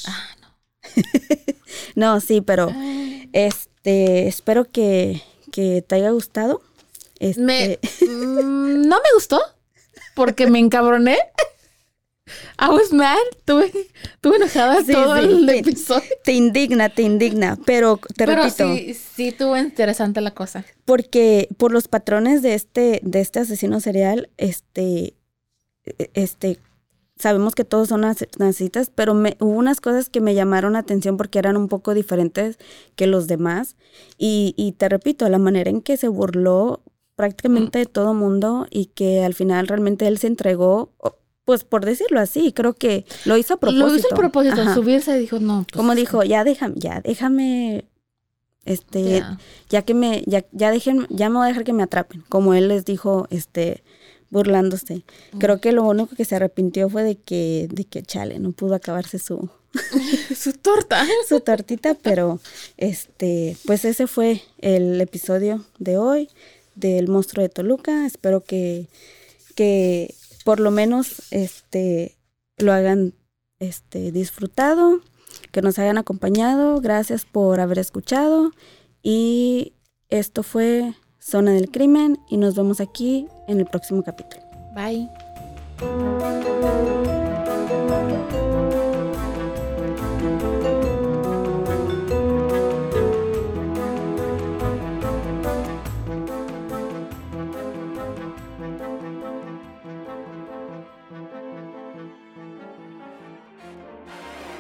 Ah, no.
No, sí, pero este, espero que, que te haya gustado. Este,
Me, mm, no me gustó porque me encabroné. I was mad. Tuve, tuve enojada
Sí,
todo
sí,
el
sí.
episodio.
te indigna, te indigna, pero te
Pero
repito,
sí, sí estuvo interesante la cosa.
porque por los patrones de este, de este asesino serial, este, e- este, sabemos que todos son narcisistas, pero me, hubo unas cosas que me llamaron la atención porque eran un poco diferentes que los demás. Y, y te repito, la manera en que se burló prácticamente de todo mundo y que al final realmente él se entregó, pues por decirlo así, creo que lo hizo a propósito.
Lo hizo a propósito,
Ajá.
subirse y dijo, no. pues,
Como dijo, ya déjame, ya déjame, este,
ya.
ya que me, ya, ya dejen, ya me voy a dejar que me atrapen, como él les dijo, este, burlándose. Creo que lo único que se arrepintió fue de que, de que chale, no pudo acabarse su,
Su torta.
su tortita, pero este, pues ese fue el episodio de hoy del monstruo de Toluca. Espero que, que por lo menos este lo hagan este disfrutado, que nos hayan acompañado. Gracias por haber escuchado. Y esto fue Zona del Crimen y nos vemos aquí en el próximo capítulo.
Bye.